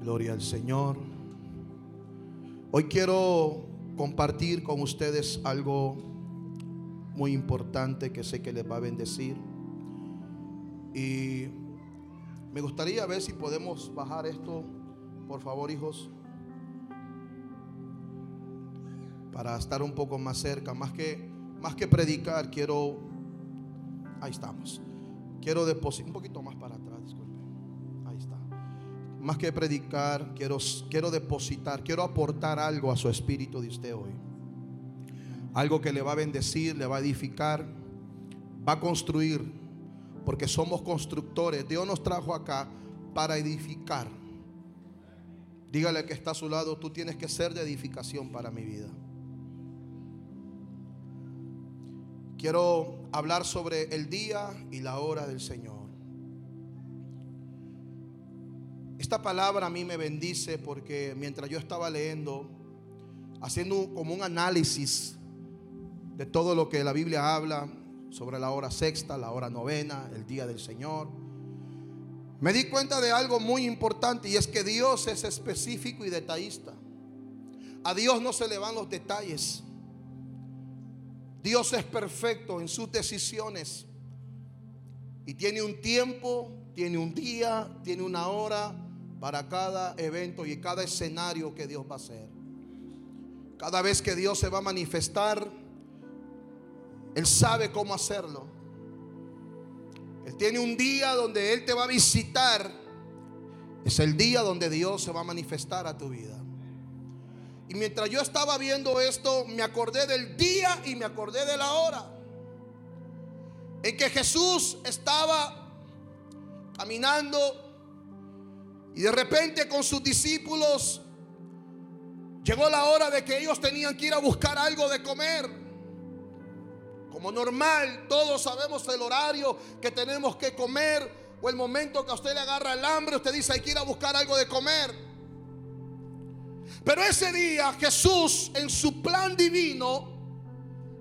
Gloria al Señor. Hoy quiero compartir con ustedes algo muy importante que sé que les va a bendecir. Y me gustaría ver si podemos bajar esto, por favor, hijos, para estar un poco más cerca. Más que, más que predicar, quiero... Ahí estamos. Quiero depositar un poquito más para atrás. Más que predicar, quiero, quiero depositar, quiero aportar algo a su espíritu de usted hoy. Algo que le va a bendecir, le va a edificar, va a construir, porque somos constructores. Dios nos trajo acá para edificar. Dígale que está a su lado, tú tienes que ser de edificación para mi vida. Quiero hablar sobre el día y la hora del Señor. Esta palabra a mí me bendice porque mientras yo estaba leyendo, haciendo como un análisis de todo lo que la Biblia habla sobre la hora sexta, la hora novena, el día del Señor, me di cuenta de algo muy importante y es que Dios es específico y detallista. A Dios no se le van los detalles. Dios es perfecto en sus decisiones y tiene un tiempo, tiene un día, tiene una hora para cada evento y cada escenario que Dios va a hacer. Cada vez que Dios se va a manifestar, Él sabe cómo hacerlo. Él tiene un día donde Él te va a visitar. Es el día donde Dios se va a manifestar a tu vida. Y mientras yo estaba viendo esto, me acordé del día y me acordé de la hora. En que Jesús estaba caminando y de repente con sus discípulos llegó la hora de que ellos tenían que ir a buscar algo de comer. Como normal, todos sabemos el horario que tenemos que comer o el momento que a usted le agarra el hambre, usted dice hay que ir a buscar algo de comer. Pero ese día Jesús en su plan divino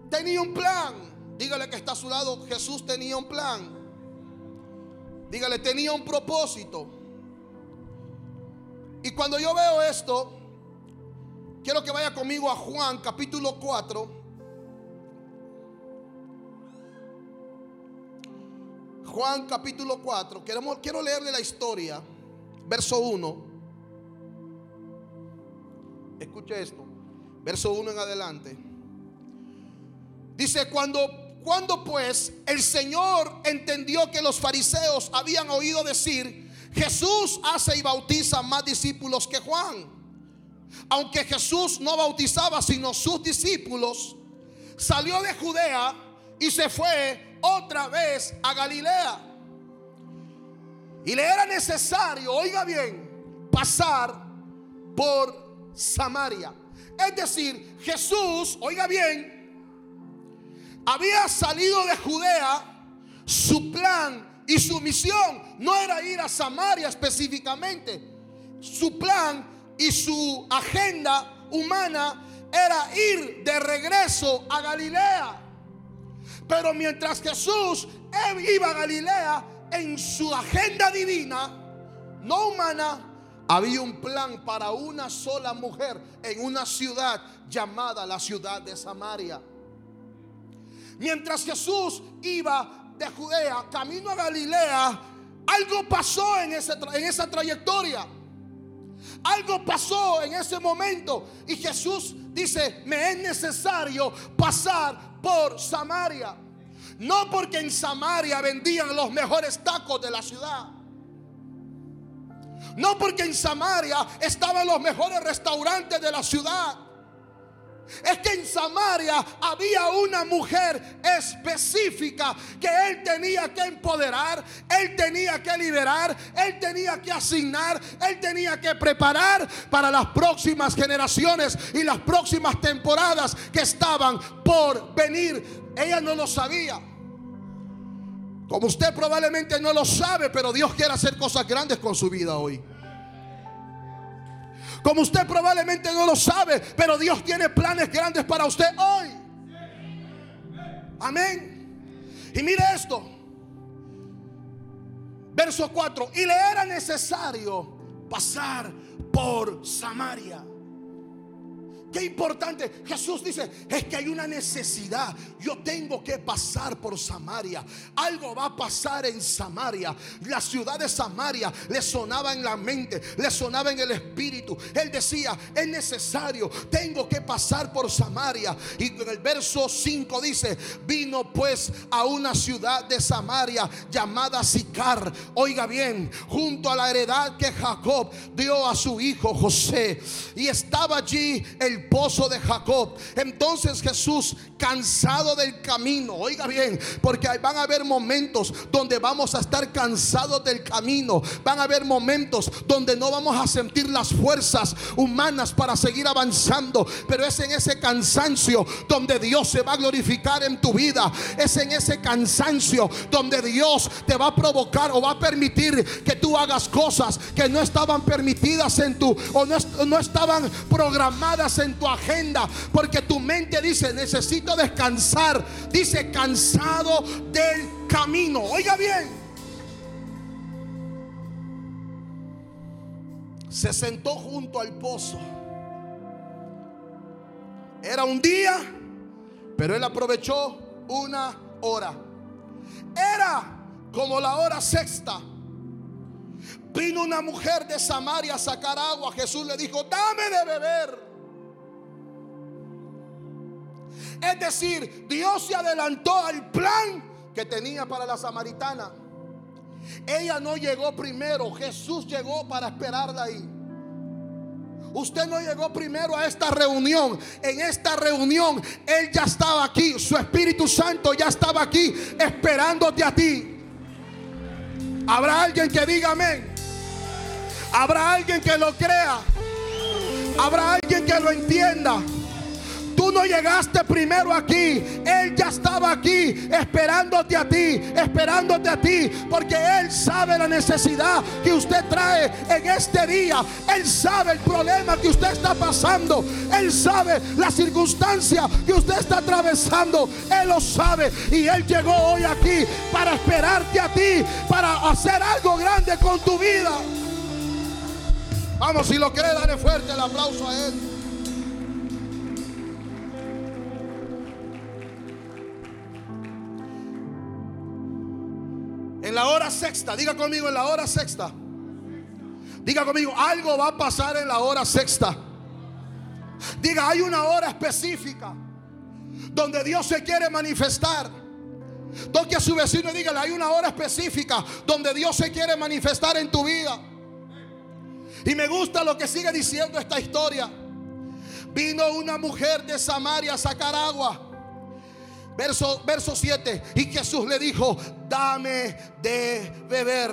tenía un plan. Dígale que está a su lado, Jesús tenía un plan. Dígale, tenía un propósito. Y cuando yo veo esto, quiero que vaya conmigo a Juan capítulo 4. Juan capítulo 4. quiero leerle la historia, verso 1. Escuche esto. Verso 1 en adelante. Dice, cuando, cuando pues el Señor entendió que los fariseos habían oído decir, Jesús hace y bautiza más discípulos que Juan. Aunque Jesús no bautizaba sino sus discípulos, salió de Judea y se fue otra vez a Galilea. Y le era necesario, oiga bien, pasar por Samaria. Es decir, Jesús, oiga bien, había salido de Judea, su plan y su misión no era ir a Samaria específicamente. Su plan y su agenda humana era ir de regreso a Galilea. Pero mientras Jesús iba a Galilea, en su agenda divina, no humana, había un plan para una sola mujer en una ciudad llamada la ciudad de Samaria. Mientras Jesús iba de Judea camino a Galilea, algo pasó en, en esa trayectoria. Algo pasó en ese momento y Jesús dice, me es necesario pasar por Samaria. No porque en Samaria vendían los mejores tacos de la ciudad no porque en Samaria estaban los mejores restaurantes de la ciudad. Es que en Samaria había una mujer específica que él tenía que empoderar, él tenía que liberar, él tenía que asignar, él tenía que preparar para las próximas generaciones y las próximas temporadas que estaban por venir. Ella no lo sabía. Como usted probablemente no lo sabe, pero Dios quiere hacer cosas grandes con su vida hoy. Como usted probablemente no lo sabe, pero Dios tiene planes grandes para usted hoy. Amén. Y mire esto. Verso 4. Y le era necesario pasar por Samaria. Qué importante. Jesús dice, es que hay una necesidad. Yo tengo que pasar por Samaria. Algo va a pasar en Samaria. La ciudad de Samaria le sonaba en la mente, le sonaba en el espíritu. Él decía, es necesario, tengo que pasar por Samaria. Y en el verso 5 dice, vino pues a una ciudad de Samaria llamada Sicar. Oiga bien, junto a la heredad que Jacob dio a su hijo José. Y estaba allí el pozo de Jacob. Entonces Jesús, cansado del camino, oiga bien, porque van a haber momentos donde vamos a estar cansados del camino. Van a haber momentos donde no vamos a sentir las fuerzas humanas para seguir avanzando. Pero es en ese cansancio donde Dios se va a glorificar en tu vida. Es en ese cansancio donde Dios te va a provocar o va a permitir que tú hagas cosas que no estaban permitidas en tu o no, no estaban programadas en tu agenda, porque tu mente dice, necesito descansar. Dice, cansado del camino. Oiga bien. Se sentó junto al pozo. Era un día, pero él aprovechó una hora. Era como la hora sexta. Vino una mujer de Samaria a sacar agua. Jesús le dijo, dame de beber. Es decir, Dios se adelantó al plan que tenía para la samaritana. Ella no llegó primero, Jesús llegó para esperarla ahí. Usted no llegó primero a esta reunión. En esta reunión Él ya estaba aquí. Su Espíritu Santo ya estaba aquí esperándote a ti. Habrá alguien que diga amén. Habrá alguien que lo crea. Habrá alguien que lo entienda. Tú no llegaste primero aquí. Él ya estaba aquí esperándote a ti, esperándote a ti. Porque Él sabe la necesidad que usted trae en este día. Él sabe el problema que usted está pasando. Él sabe la circunstancia que usted está atravesando. Él lo sabe. Y Él llegó hoy aquí para esperarte a ti, para hacer algo grande con tu vida. Vamos, si lo cree, dale fuerte el aplauso a Él. En la hora sexta, diga conmigo en la hora sexta. Diga conmigo, algo va a pasar en la hora sexta. Diga, hay una hora específica donde Dios se quiere manifestar. Toque a su vecino y dígale, hay una hora específica donde Dios se quiere manifestar en tu vida. Y me gusta lo que sigue diciendo esta historia. Vino una mujer de Samaria a sacar agua. Verso, verso 7. Y Jesús le dijo, dame de beber.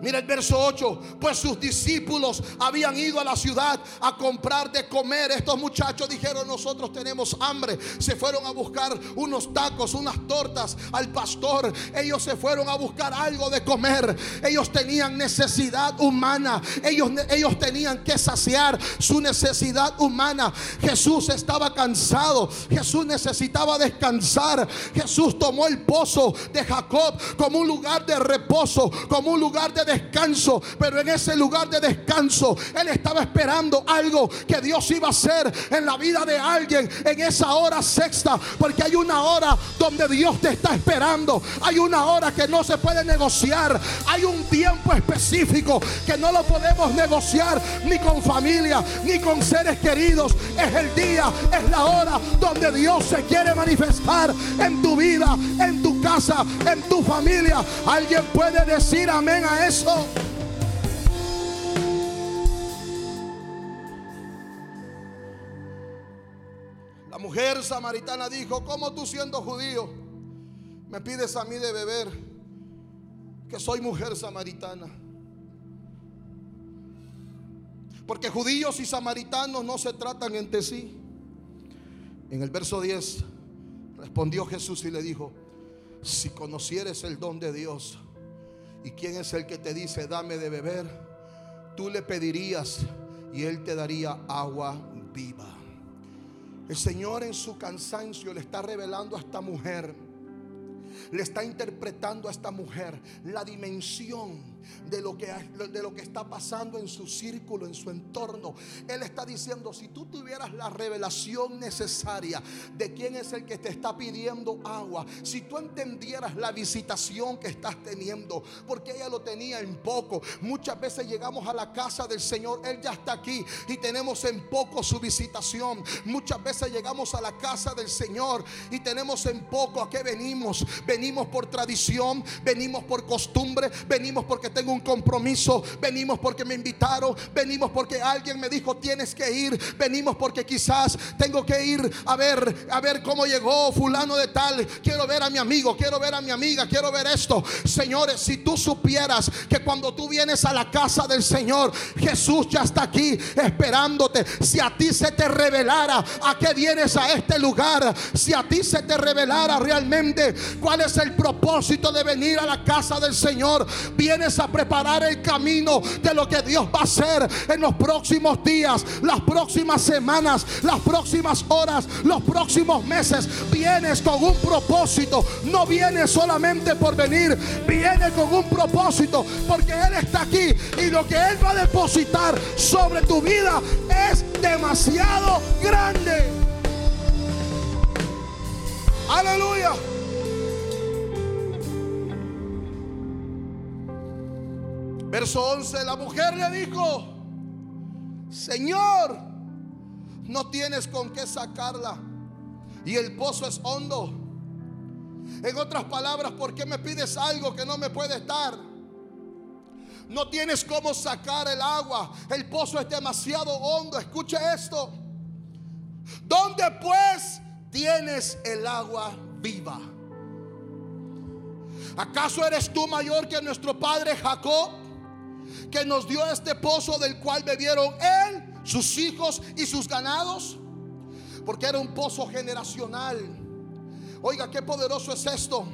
Mira el verso 8. Pues sus discípulos habían ido a la ciudad a comprar de comer. Estos muchachos dijeron, nosotros tenemos hambre. Se fueron a buscar unos tacos, unas tortas al pastor. Ellos se fueron a buscar algo de comer. Ellos tenían necesidad humana. Ellos, ellos tenían que saciar su necesidad humana. Jesús estaba cansado. Jesús necesitaba descansar. Jesús tomó el pozo de Jacob como un lugar de reposo, como un lugar de descanso, pero en ese lugar de descanso él estaba esperando algo que Dios iba a hacer en la vida de alguien en esa hora sexta, porque hay una hora donde Dios te está esperando, hay una hora que no se puede negociar, hay un tiempo específico que no lo podemos negociar ni con familia, ni con seres queridos, es el día, es la hora donde Dios se quiere manifestar en tu vida, en tu casa, en tu familia. Alguien puede decir amén a eso. La mujer samaritana dijo, ¿cómo tú siendo judío me pides a mí de beber que soy mujer samaritana? Porque judíos y samaritanos no se tratan entre sí. En el verso 10 respondió Jesús y le dijo, si conocieres el don de Dios, ¿Y quién es el que te dice, dame de beber? Tú le pedirías y él te daría agua viva. El Señor en su cansancio le está revelando a esta mujer, le está interpretando a esta mujer la dimensión de lo, que, de lo que está pasando en su círculo, en su entorno. Él está diciendo, si tú tuvieras la revelación necesaria de quién es el que te está pidiendo agua, si tú entendieras la visitación que estás teniendo, porque ella lo tenía en poco. Muchas veces llegamos a la casa del Señor, Él ya está aquí y tenemos en poco su visitación. Muchas veces llegamos a la casa del Señor y tenemos en poco a qué venimos. Venimos por tradición, venimos por costumbre, venimos porque tengo un compromiso, venimos porque me invitaron, venimos porque alguien me dijo tienes que ir, venimos porque quizás tengo que ir a ver, a ver cómo llegó fulano de tal, quiero ver a mi amigo, quiero ver a mi amiga, quiero ver esto. Señores, si tú supieras que cuando tú vienes a la casa del Señor, Jesús ya está aquí esperándote. Si a ti se te revelara a qué vienes a este lugar, si a ti se te revelara realmente cuál es el propósito de venir a la casa del Señor, vienes a preparar el camino de lo que Dios va a hacer en los próximos días, las próximas semanas, las próximas horas, los próximos meses. Vienes con un propósito, no vienes solamente por venir, viene con un propósito, porque Él está aquí y lo que Él va a depositar sobre tu vida es demasiado grande. Aleluya. Verso 11, la mujer le dijo, Señor, no tienes con qué sacarla y el pozo es hondo. En otras palabras, ¿por qué me pides algo que no me puedes dar? No tienes cómo sacar el agua. El pozo es demasiado hondo. Escuche esto. ¿Dónde pues tienes el agua viva? ¿Acaso eres tú mayor que nuestro padre Jacob? Que nos dio este pozo del cual bebieron él, sus hijos y sus ganados. Porque era un pozo generacional. Oiga, qué poderoso es esto.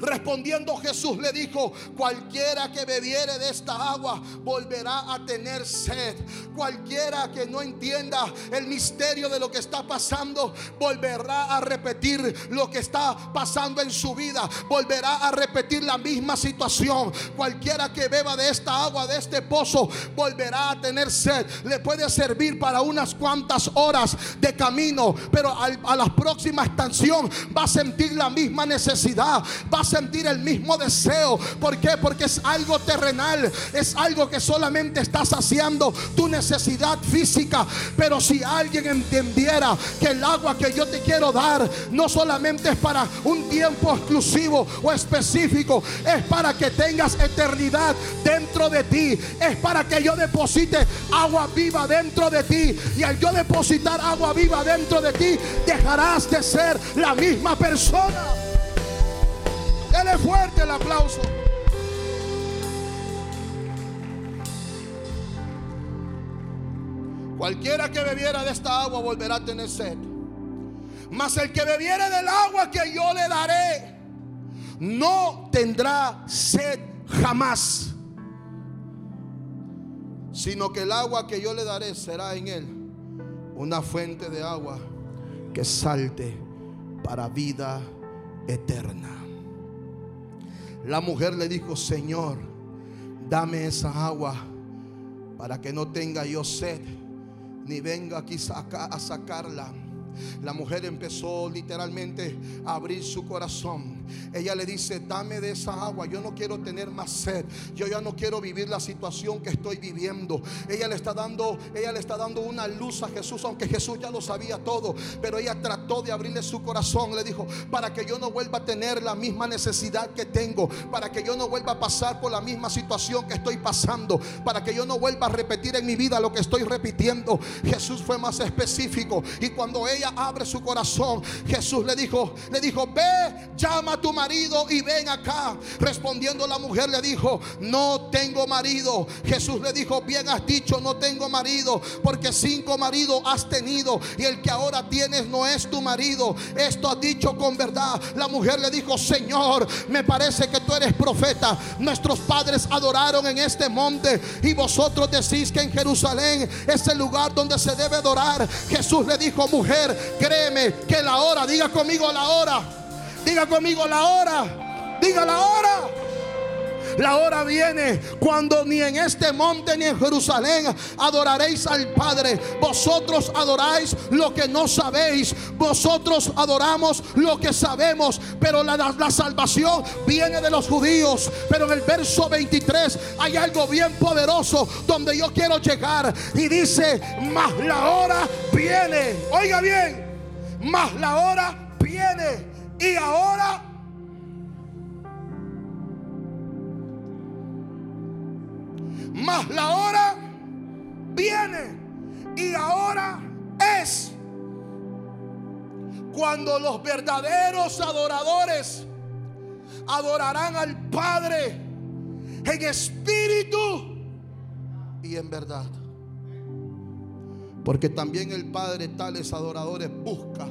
Respondiendo Jesús le dijo, cualquiera que bebiere de esta agua volverá a tener sed. Cualquiera que no entienda el misterio de lo que está pasando, volverá a repetir lo que está pasando en su vida. Volverá a repetir la misma situación. Cualquiera que beba de esta agua, de este pozo, volverá a tener sed. Le puede servir para unas cuantas horas de camino, pero a la próxima estación va a sentir la misma necesidad va a sentir el mismo deseo. ¿Por qué? Porque es algo terrenal, es algo que solamente está saciando tu necesidad física. Pero si alguien entendiera que el agua que yo te quiero dar no solamente es para un tiempo exclusivo o específico, es para que tengas eternidad dentro de ti, es para que yo deposite agua viva dentro de ti. Y al yo depositar agua viva dentro de ti, dejarás de ser la misma persona. Dele fuerte el aplauso. Cualquiera que bebiera de esta agua volverá a tener sed. Mas el que bebiere del agua que yo le daré, no tendrá sed jamás. Sino que el agua que yo le daré será en él una fuente de agua que salte para vida eterna. La mujer le dijo, Señor, dame esa agua para que no tenga yo sed, ni venga aquí a sacarla. La mujer empezó literalmente a abrir su corazón ella le dice, dame de esa agua, yo no quiero tener más sed, yo ya no quiero vivir la situación que estoy viviendo. Ella le está dando, ella le está dando una luz a Jesús, aunque Jesús ya lo sabía todo, pero ella trató de abrirle su corazón, le dijo, para que yo no vuelva a tener la misma necesidad que tengo, para que yo no vuelva a pasar por la misma situación que estoy pasando, para que yo no vuelva a repetir en mi vida lo que estoy repitiendo. Jesús fue más específico y cuando ella abre su corazón, Jesús le dijo, le dijo, ve, llama tu marido y ven acá. Respondiendo la mujer le dijo, no tengo marido. Jesús le dijo, bien has dicho, no tengo marido, porque cinco maridos has tenido y el que ahora tienes no es tu marido. Esto has dicho con verdad. La mujer le dijo, Señor, me parece que tú eres profeta. Nuestros padres adoraron en este monte y vosotros decís que en Jerusalén es el lugar donde se debe adorar. Jesús le dijo, mujer, créeme que la hora, diga conmigo la hora Diga conmigo la hora. Diga la hora. La hora viene cuando ni en este monte ni en Jerusalén adoraréis al Padre. Vosotros adoráis lo que no sabéis. Vosotros adoramos lo que sabemos. Pero la, la salvación viene de los judíos. Pero en el verso 23 hay algo bien poderoso donde yo quiero llegar. Y dice, más la hora viene. Oiga bien, más la hora viene. Y ahora Mas la hora viene y ahora es cuando los verdaderos adoradores adorarán al Padre en espíritu y en verdad. Porque también el Padre tales adoradores busca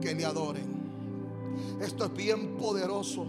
que le adoren. Esto es bien poderoso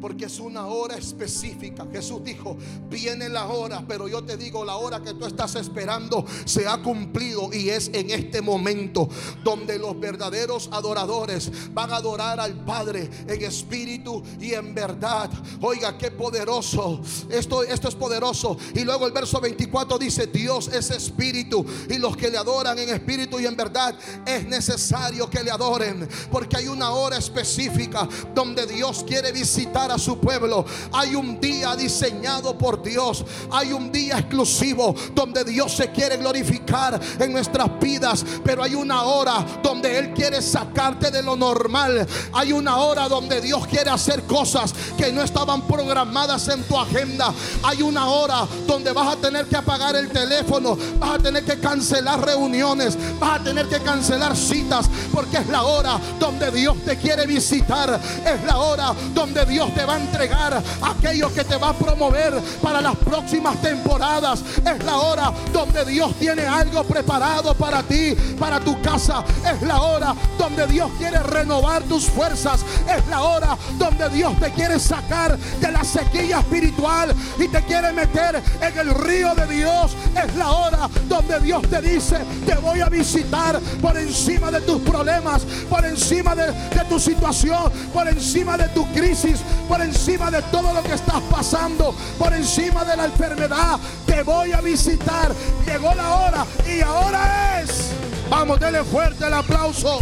porque es una hora específica. Jesús dijo, viene la hora, pero yo te digo, la hora que tú estás esperando se ha cumplido y es en este momento donde los verdaderos adoradores van a adorar al Padre en espíritu y en verdad. Oiga, qué poderoso. Esto, esto es poderoso. Y luego el verso 24 dice, Dios es espíritu y los que le adoran en espíritu y en verdad es necesario que le adoren, porque hay una hora específica donde Dios quiere visitar a su pueblo. Hay un día diseñado por Dios. Hay un día exclusivo donde Dios se quiere glorificar en nuestras vidas. Pero hay una hora donde Él quiere sacarte de lo normal. Hay una hora donde Dios quiere hacer cosas que no estaban programadas en tu agenda. Hay una hora donde vas a tener que apagar el teléfono. Vas a tener que cancelar reuniones. Vas a tener que cancelar citas. Porque es la hora donde Dios te quiere visitar. Es la hora donde Dios te va a entregar aquello que te va a promover para las próximas temporadas. Es la hora donde Dios tiene algo preparado para ti, para tu casa. Es la hora donde Dios quiere renovar tus fuerzas. Es la hora donde Dios te quiere sacar de la sequía espiritual y te quiere meter en el río de Dios. Es la hora donde Dios te dice, te voy a visitar por encima de tus problemas, por encima de, de tu situación, por encima de tu crisis, por encima de todo lo que estás pasando, por encima de la enfermedad. Te voy a visitar. Llegó la hora y ahora es. Vamos, denle fuerte el aplauso.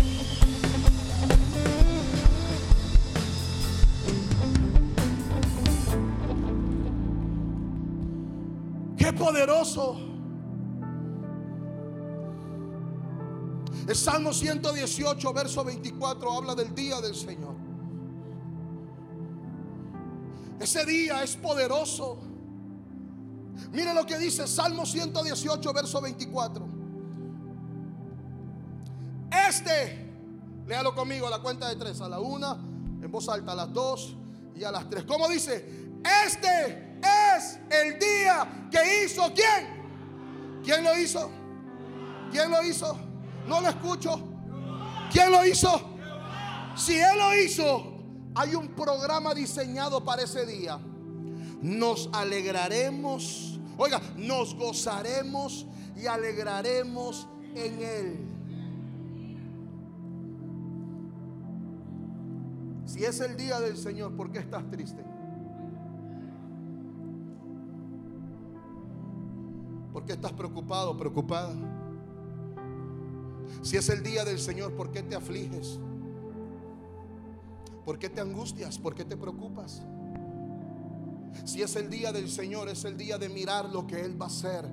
Qué poderoso. El Salmo 118, verso 24 habla del día del Señor. Ese día es poderoso. Mire lo que dice Salmo 118, verso 24. Este, léalo conmigo a la cuenta de tres, a la una, en voz alta, a las dos y a las tres. ¿Cómo dice? Este es el día que hizo quién. ¿Quién lo hizo? ¿Quién lo hizo? No lo escucho. ¿Quién lo hizo? Si Él lo hizo, hay un programa diseñado para ese día. Nos alegraremos, oiga, nos gozaremos y alegraremos en Él. Si es el día del Señor, ¿por qué estás triste? ¿Por qué estás preocupado, preocupada? Si es el día del Señor, ¿por qué te afliges? ¿Por qué te angustias? ¿Por qué te preocupas? Si es el día del Señor, es el día de mirar lo que Él va a hacer.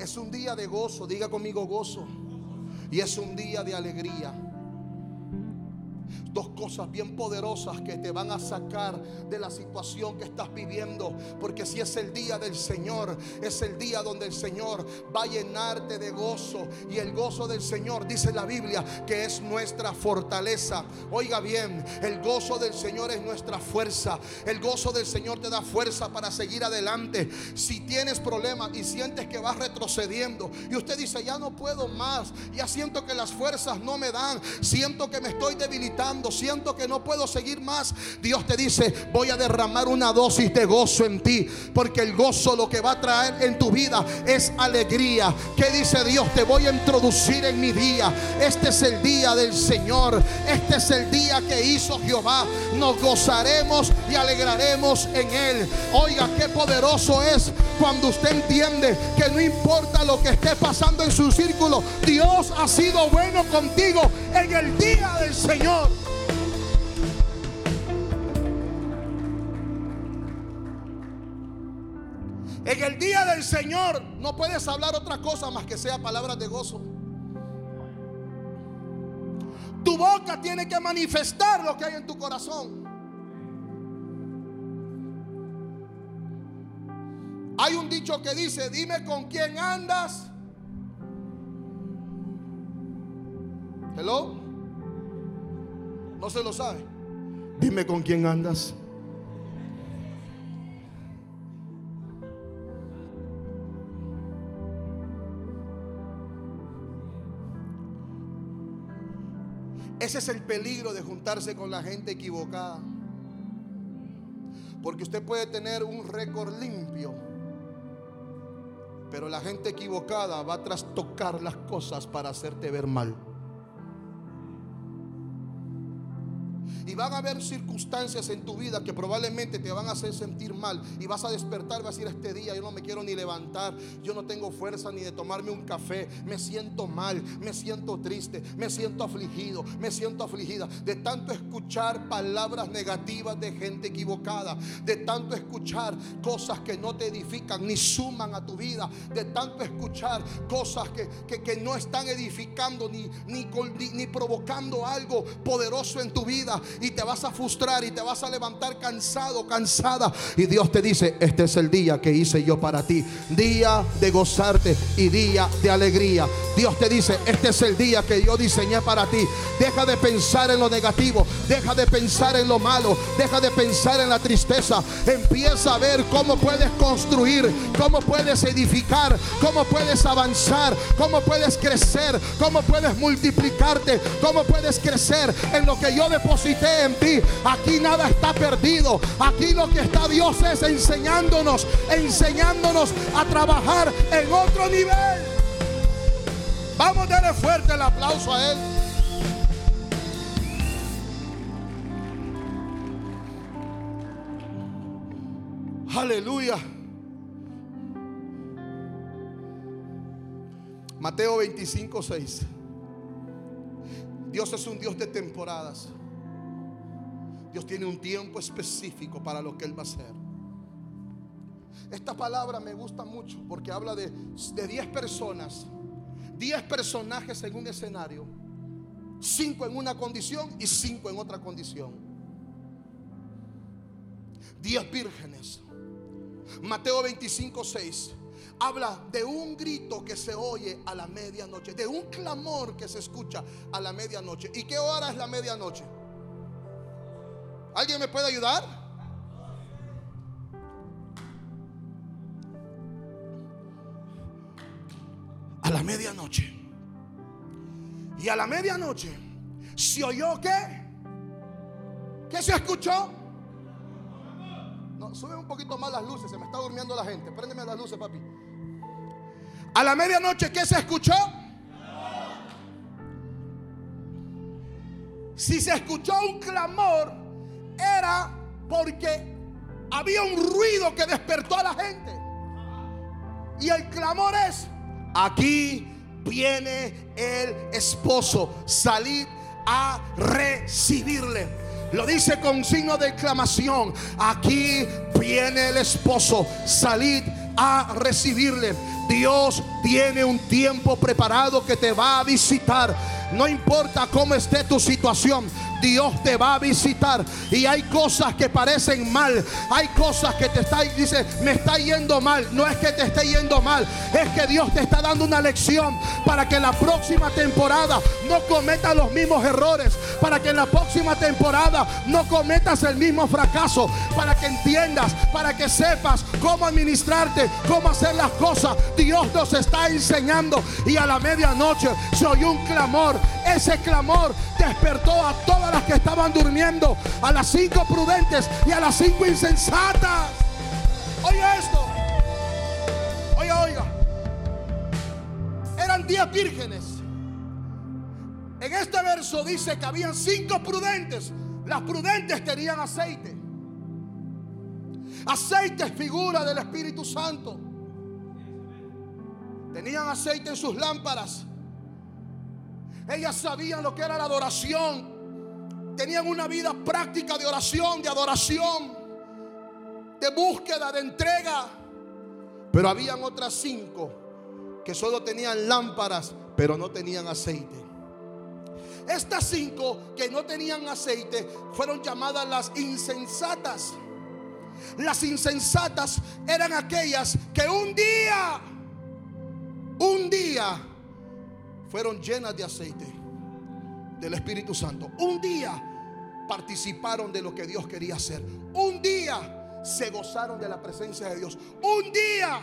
Es un día de gozo, diga conmigo gozo. Y es un día de alegría dos cosas bien poderosas que te van a sacar de la situación que estás viviendo. Porque si es el día del Señor, es el día donde el Señor va a llenarte de gozo. Y el gozo del Señor, dice la Biblia, que es nuestra fortaleza. Oiga bien, el gozo del Señor es nuestra fuerza. El gozo del Señor te da fuerza para seguir adelante. Si tienes problemas y sientes que vas retrocediendo y usted dice, ya no puedo más, ya siento que las fuerzas no me dan, siento que me estoy debilitando, siento siento que no puedo seguir más, Dios te dice, voy a derramar una dosis de gozo en ti, porque el gozo lo que va a traer en tu vida es alegría. ¿Qué dice Dios? Te voy a introducir en mi día. Este es el día del Señor. Este es el día que hizo Jehová. Nos gozaremos y alegraremos en él. Oiga, qué poderoso es cuando usted entiende que no importa lo que esté pasando en su círculo, Dios ha sido bueno contigo en el día del Señor. En el día del Señor no puedes hablar otra cosa más que sea palabras de gozo. Tu boca tiene que manifestar lo que hay en tu corazón. Hay un dicho que dice, dime con quién andas. Hello. No se lo sabe. Dime con quién andas. Ese es el peligro de juntarse con la gente equivocada. Porque usted puede tener un récord limpio, pero la gente equivocada va a trastocar las cosas para hacerte ver mal. Y van a haber circunstancias en tu vida que probablemente te van a hacer sentir mal. Y vas a despertar, vas a decir este día, yo no me quiero ni levantar. Yo no tengo fuerza ni de tomarme un café. Me siento mal, me siento triste, me siento afligido, me siento afligida. De tanto escuchar palabras negativas de gente equivocada. De tanto escuchar cosas que no te edifican ni suman a tu vida. De tanto escuchar cosas que, que, no están edificando ni, ni, ni provocando algo poderoso en tu vida y te vas a frustrar y te vas a levantar cansado, cansada. Y Dios te dice, este es el día que hice yo para ti. Día de gozarte y día de alegría. Dios te dice, este es el día que yo diseñé para ti. Deja de pensar en lo negativo, deja de pensar en lo malo, deja de pensar en la tristeza. Empieza a ver cómo puedes construir, cómo puedes edificar, cómo puedes avanzar, cómo puedes crecer, cómo puedes multiplicarte, cómo puedes crecer en lo que yo deposité en ti. Aquí nada está perdido. Aquí lo que está Dios es enseñándonos, enseñándonos a trabajar en otro nivel. Vamos a darle fuerte el aplauso a Él. Aleluya. Mateo 25, 6. Dios es un Dios de temporadas. Dios tiene un tiempo específico para lo que Él va a hacer. Esta palabra me gusta mucho porque habla de 10 personas, 10 personajes en un escenario, 5 en una condición y 5 en otra condición. 10 vírgenes. Mateo 25, 6 habla de un grito que se oye a la medianoche, de un clamor que se escucha a la medianoche. ¿Y qué hora es la medianoche? ¿Alguien me puede ayudar? A la medianoche. Y a la medianoche se oyó qué? ¿Qué se escuchó? No, sube un poquito más las luces, se me está durmiendo la gente. Préndeme las luces, papi. A la medianoche, ¿qué se escuchó? Si se escuchó un clamor, era porque había un ruido que despertó a la gente. Y el clamor es, aquí viene el esposo, salid a recibirle. Lo dice con signo de exclamación, aquí viene el esposo, salid a recibirle. Dios tiene un tiempo preparado que te va a visitar. No importa cómo esté tu situación, Dios te va a visitar. Y hay cosas que parecen mal. Hay cosas que te está, dice, me está yendo mal. No es que te esté yendo mal. Es que Dios te está dando una lección para que la próxima temporada no cometas los mismos errores. Para que en la próxima temporada no cometas el mismo fracaso. Para que entiendas, para que sepas cómo administrarte, cómo hacer las cosas. Dios nos está enseñando. Y a la medianoche se oyó un clamor. ese clamor despertó a todas las que estaban durmiendo, a las cinco prudentes y a las cinco insensatas. Oiga esto. Oiga, oiga. Eran diez vírgenes. En este verso dice que habían cinco prudentes. Las prudentes tenían aceite. Aceite es figura del Espíritu Santo. Tenían aceite en sus lámparas. Ellas sabían lo que era la adoración. Tenían una vida práctica de oración, de adoración, de búsqueda, de entrega. Pero habían otras cinco que solo tenían lámparas, pero no tenían aceite. Estas cinco que no tenían aceite fueron llamadas las insensatas. Las insensatas eran aquellas que un día, un día, fueron llenas de aceite del Espíritu Santo. Un día participaron de lo que Dios quería hacer. Un día se gozaron de la presencia de Dios. Un día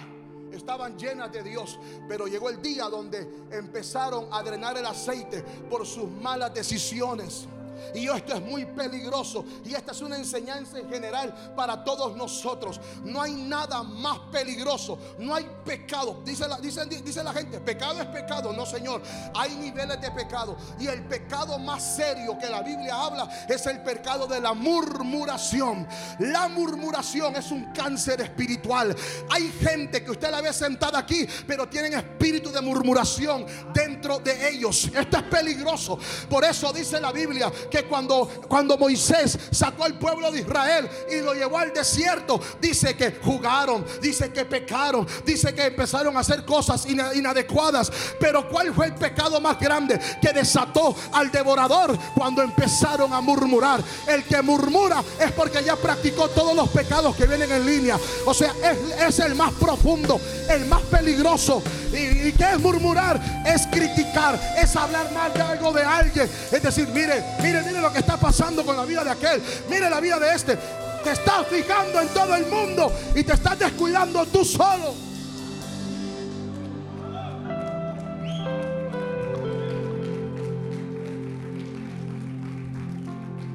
estaban llenas de Dios, pero llegó el día donde empezaron a drenar el aceite por sus malas decisiones. Y esto es muy peligroso. Y esta es una enseñanza en general para todos nosotros. No hay nada más peligroso. No hay pecado. Dice la, dice, dice la gente, pecado es pecado. No, Señor. Hay niveles de pecado. Y el pecado más serio que la Biblia habla es el pecado de la murmuración. La murmuración es un cáncer espiritual. Hay gente que usted la ve sentada aquí, pero tienen espíritu de murmuración dentro de ellos. Esto es peligroso. Por eso dice la Biblia que cuando, cuando Moisés sacó al pueblo de Israel y lo llevó al desierto, dice que jugaron, dice que pecaron, dice que empezaron a hacer cosas inadecuadas. Pero ¿cuál fue el pecado más grande que desató al devorador cuando empezaron a murmurar? El que murmura es porque ya practicó todos los pecados que vienen en línea. O sea, es, es el más profundo, el más peligroso. ¿Y, ¿Y qué es murmurar? Es criticar, es hablar mal de algo de alguien. Es decir, mire, mire mire, lo que está pasando con la vida de aquel. Mire la vida de este. Te estás fijando en todo el mundo y te estás descuidando tú solo.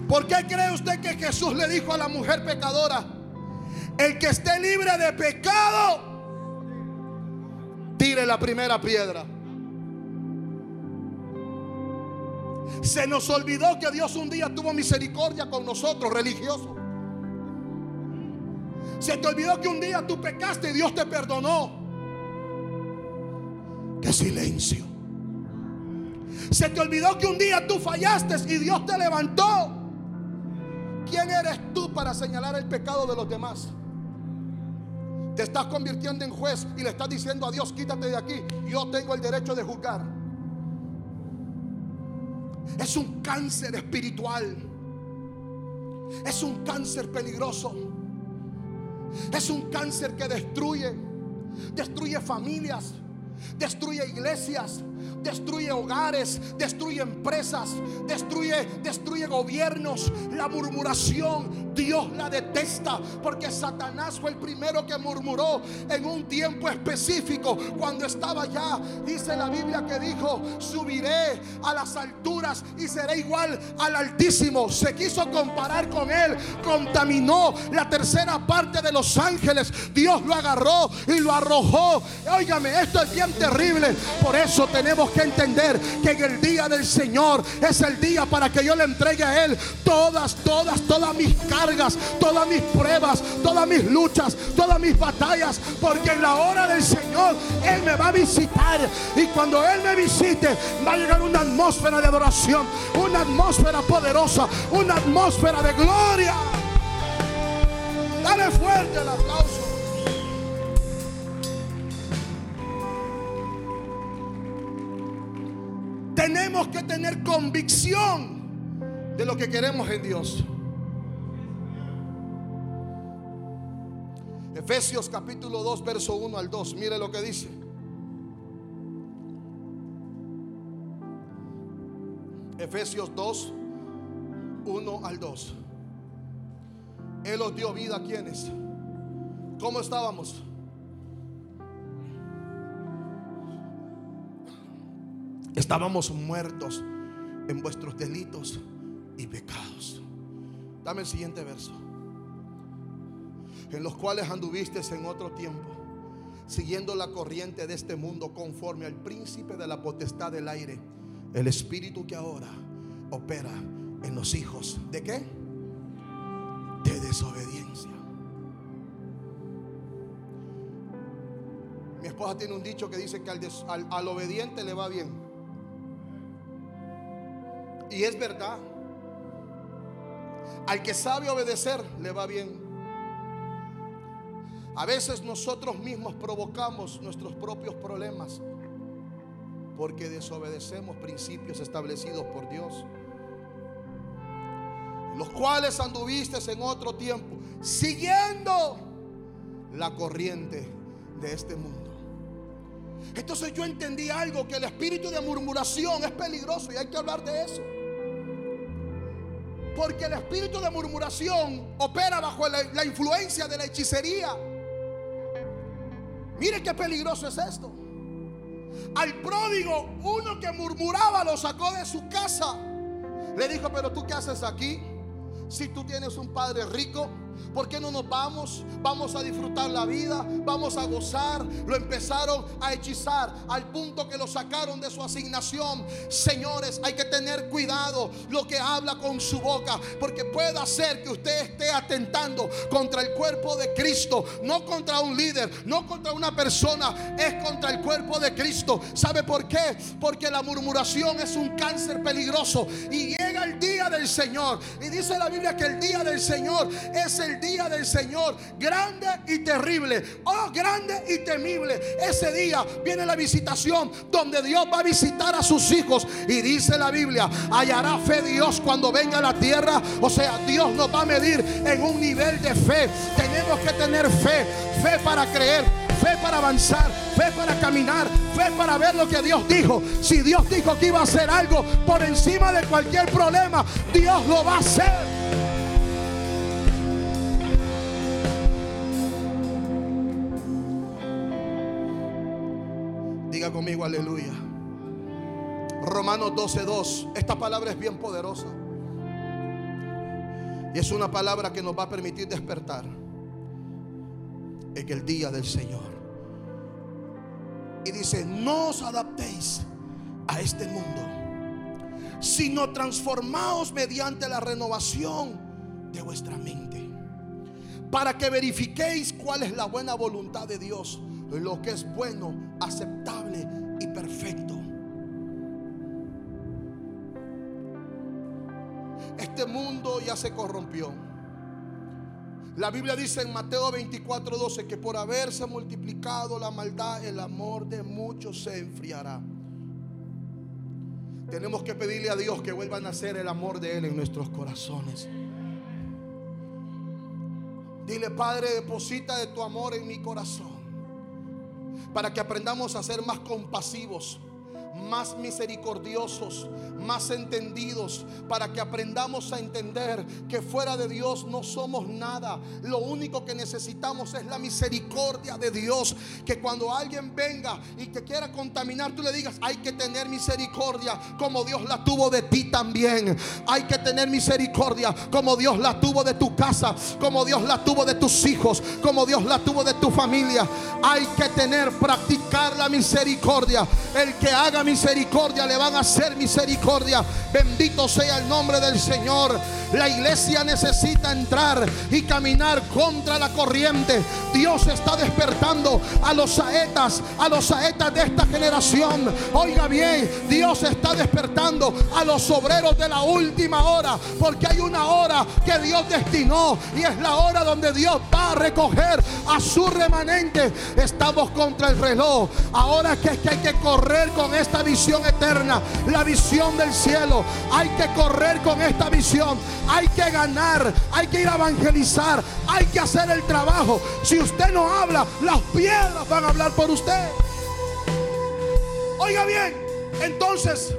¿Por qué cree usted que Jesús le dijo a la mujer pecadora, el que esté libre de pecado, tire la primera piedra? Se nos olvidó que Dios un día tuvo misericordia con nosotros, religiosos. Se te olvidó que un día tú pecaste y Dios te perdonó. Qué silencio. Se te olvidó que un día tú fallaste y Dios te levantó. ¿Quién eres tú para señalar el pecado de los demás? Te estás convirtiendo en juez y le estás diciendo a Dios, quítate de aquí. Yo tengo el derecho de juzgar. Es un cáncer espiritual. Es un cáncer peligroso. Es un cáncer que destruye. Destruye familias. Destruye iglesias destruye hogares, destruye empresas, destruye, destruye gobiernos. La murmuración, Dios la detesta porque Satanás fue el primero que murmuró en un tiempo específico cuando estaba ya. Dice la Biblia que dijo, subiré a las alturas y seré igual al Altísimo. Se quiso comparar con él, contaminó la tercera parte de los ángeles. Dios lo agarró y lo arrojó. Óigame, esto es bien terrible. Por eso tenemos que entender que en el día del Señor es el día para que yo le entregue a Él todas, todas, todas mis cargas, todas mis pruebas, todas mis luchas, todas mis batallas. Porque en la hora del Señor Él me va a visitar. Y cuando Él me visite, va a llegar una atmósfera de adoración, una atmósfera poderosa, una atmósfera de gloria. Dale fuerte el aplauso. Tenemos que tener convicción de lo que queremos en Dios. Efesios capítulo 2, verso 1 al 2. Mire lo que dice. Efesios 2, 1 al 2. Él os dio vida a quienes. ¿Cómo estábamos? Estábamos muertos en vuestros delitos y pecados. Dame el siguiente verso. En los cuales anduvisteis en otro tiempo, siguiendo la corriente de este mundo conforme al príncipe de la potestad del aire, el espíritu que ahora opera en los hijos. ¿De qué? De desobediencia. Mi esposa tiene un dicho que dice que al, al obediente le va bien. Y es verdad. Al que sabe obedecer le va bien. A veces nosotros mismos provocamos nuestros propios problemas porque desobedecemos principios establecidos por Dios. Los cuales anduviste en otro tiempo, siguiendo la corriente de este mundo. Entonces yo entendí algo, que el espíritu de murmuración es peligroso y hay que hablar de eso. Porque el espíritu de murmuración opera bajo la, influencia de la hechicería. Mire qué peligroso es esto. Al pródigo, uno que murmuraba lo sacó de su casa. Le dijo, pero tú qué haces aquí? Si tú tienes un padre rico, ¿Por qué no nos vamos? Vamos a disfrutar la vida, vamos a gozar. Lo empezaron a hechizar al punto que lo sacaron de su asignación. Señores, hay que tener cuidado lo que habla con su boca, porque puede hacer que usted esté atentando contra el cuerpo de Cristo, no contra un líder, no contra una persona, es contra el cuerpo de Cristo. ¿Sabe por qué? Porque la murmuración es un cáncer peligroso y llega el día del Señor. Y dice la Biblia que el día del Señor es el día del Señor, grande y terrible. Oh, grande y temible. Ese día viene la visitación donde Dios va a visitar a sus hijos. Y dice la Biblia, hallará fe Dios cuando venga a la tierra. O sea, Dios nos va a medir en un nivel de fe. Tenemos que tener fe, fe para creer, fe para avanzar, fe para caminar, fe para ver lo que Dios dijo. Si Dios dijo que iba a hacer algo por encima de cualquier problema, Dios lo va a hacer. Conmigo, aleluya. Romanos 12:2. Esta palabra es bien poderosa. Y es una palabra que nos va a permitir despertar en el día del Señor. Y dice, no os adaptéis a este mundo, sino transformaos mediante la renovación de vuestra mente, para que verifiquéis cuál es la buena voluntad de Dios lo que es bueno, aceptable y perfecto. Este mundo ya se corrompió. La Biblia dice en Mateo 24, 12 que por haberse multiplicado la maldad, el amor de muchos se enfriará. Tenemos que pedirle a Dios que vuelva a nacer el amor de Él en nuestros corazones. Dile, Padre, deposita de tu amor en mi corazón para que aprendamos a ser más compasivos más misericordiosos, más entendidos, para que aprendamos a entender que fuera de Dios no somos nada. Lo único que necesitamos es la misericordia de Dios. Que cuando alguien venga y te quiera contaminar, tú le digas, hay que tener misericordia como Dios la tuvo de ti también. Hay que tener misericordia como Dios la tuvo de tu casa, como Dios la tuvo de tus hijos, como Dios la tuvo de tu familia. Hay que tener, practicar la misericordia. El que haga misericordia, le van a hacer misericordia. Bendito sea el nombre del Señor. La iglesia necesita entrar y caminar contra la corriente. Dios está despertando a los saetas, a los saetas de esta generación. Oiga bien, Dios está despertando a los obreros de la última hora, porque hay una hora que Dios destinó y es la hora donde Dios va a recoger a su remanente. Estamos contra el reloj. Ahora que es que hay que correr con esta visión eterna, la visión del cielo. Hay que correr con esta visión hay que ganar, hay que ir a evangelizar, hay que hacer el trabajo. Si usted no habla, las piedras van a hablar por usted. Oiga bien, entonces,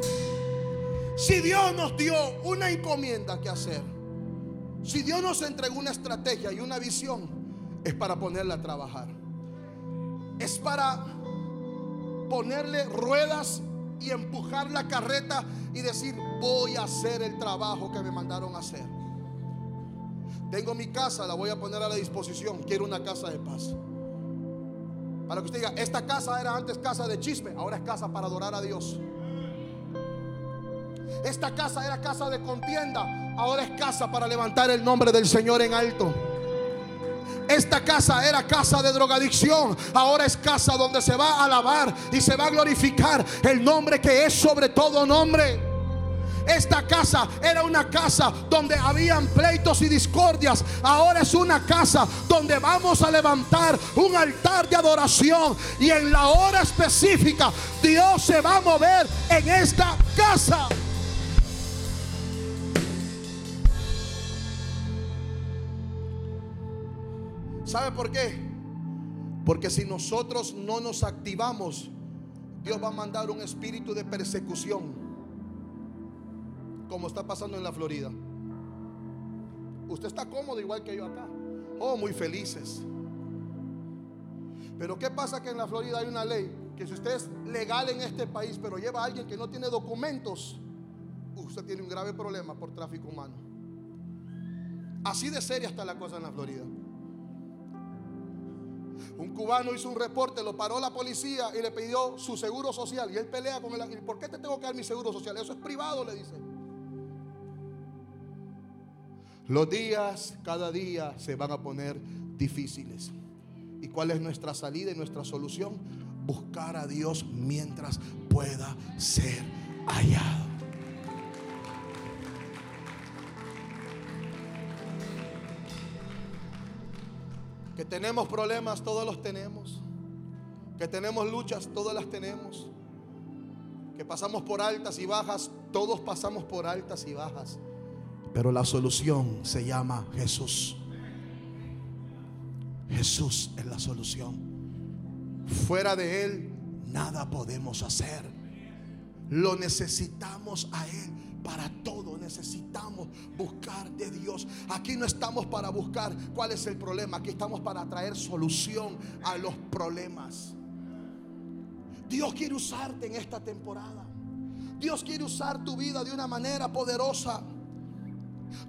si Dios nos dio una encomienda que hacer, si Dios nos entregó una estrategia y una visión, es para ponerla a trabajar. Es para ponerle ruedas y empujar la carreta y decir, voy a hacer el trabajo que me mandaron a hacer. Tengo mi casa, la voy a poner a la disposición. Quiero una casa de paz. Para que usted diga, esta casa era antes casa de chisme, ahora es casa para adorar a Dios. Esta casa era casa de contienda, ahora es casa para levantar el nombre del Señor en alto. Esta casa era casa de drogadicción, ahora es casa donde se va a alabar y se va a glorificar el nombre que es sobre todo nombre. Esta casa era una casa donde habían pleitos y discordias. Ahora es una casa donde vamos a levantar un altar de adoración. Y en la hora específica Dios se va a mover en esta casa. ¿Sabe por qué? Porque si nosotros no nos activamos, Dios va a mandar un espíritu de persecución como está pasando en la Florida. Usted está cómodo igual que yo acá. Oh, muy felices. Pero ¿qué pasa que en la Florida hay una ley que si usted es legal en este país, pero lleva a alguien que no tiene documentos, usted tiene un grave problema por tráfico humano. Así de seria está la cosa en la Florida. Un cubano hizo un reporte, lo paró la policía y le pidió su seguro social. Y él pelea con él. ¿Por qué te tengo que dar mi seguro social? Eso es privado, le dice. Los días, cada día se van a poner difíciles. ¿Y cuál es nuestra salida y nuestra solución? Buscar a Dios mientras pueda ser hallado. Que tenemos problemas, todos los tenemos. Que tenemos luchas, todas las tenemos. Que pasamos por altas y bajas, todos pasamos por altas y bajas. Pero la solución se llama Jesús. Jesús es la solución. Fuera de Él, nada podemos hacer. Lo necesitamos a Él para todo. Necesitamos buscar de Dios. Aquí no estamos para buscar cuál es el problema. Aquí estamos para traer solución a los problemas. Dios quiere usarte en esta temporada. Dios quiere usar tu vida de una manera poderosa.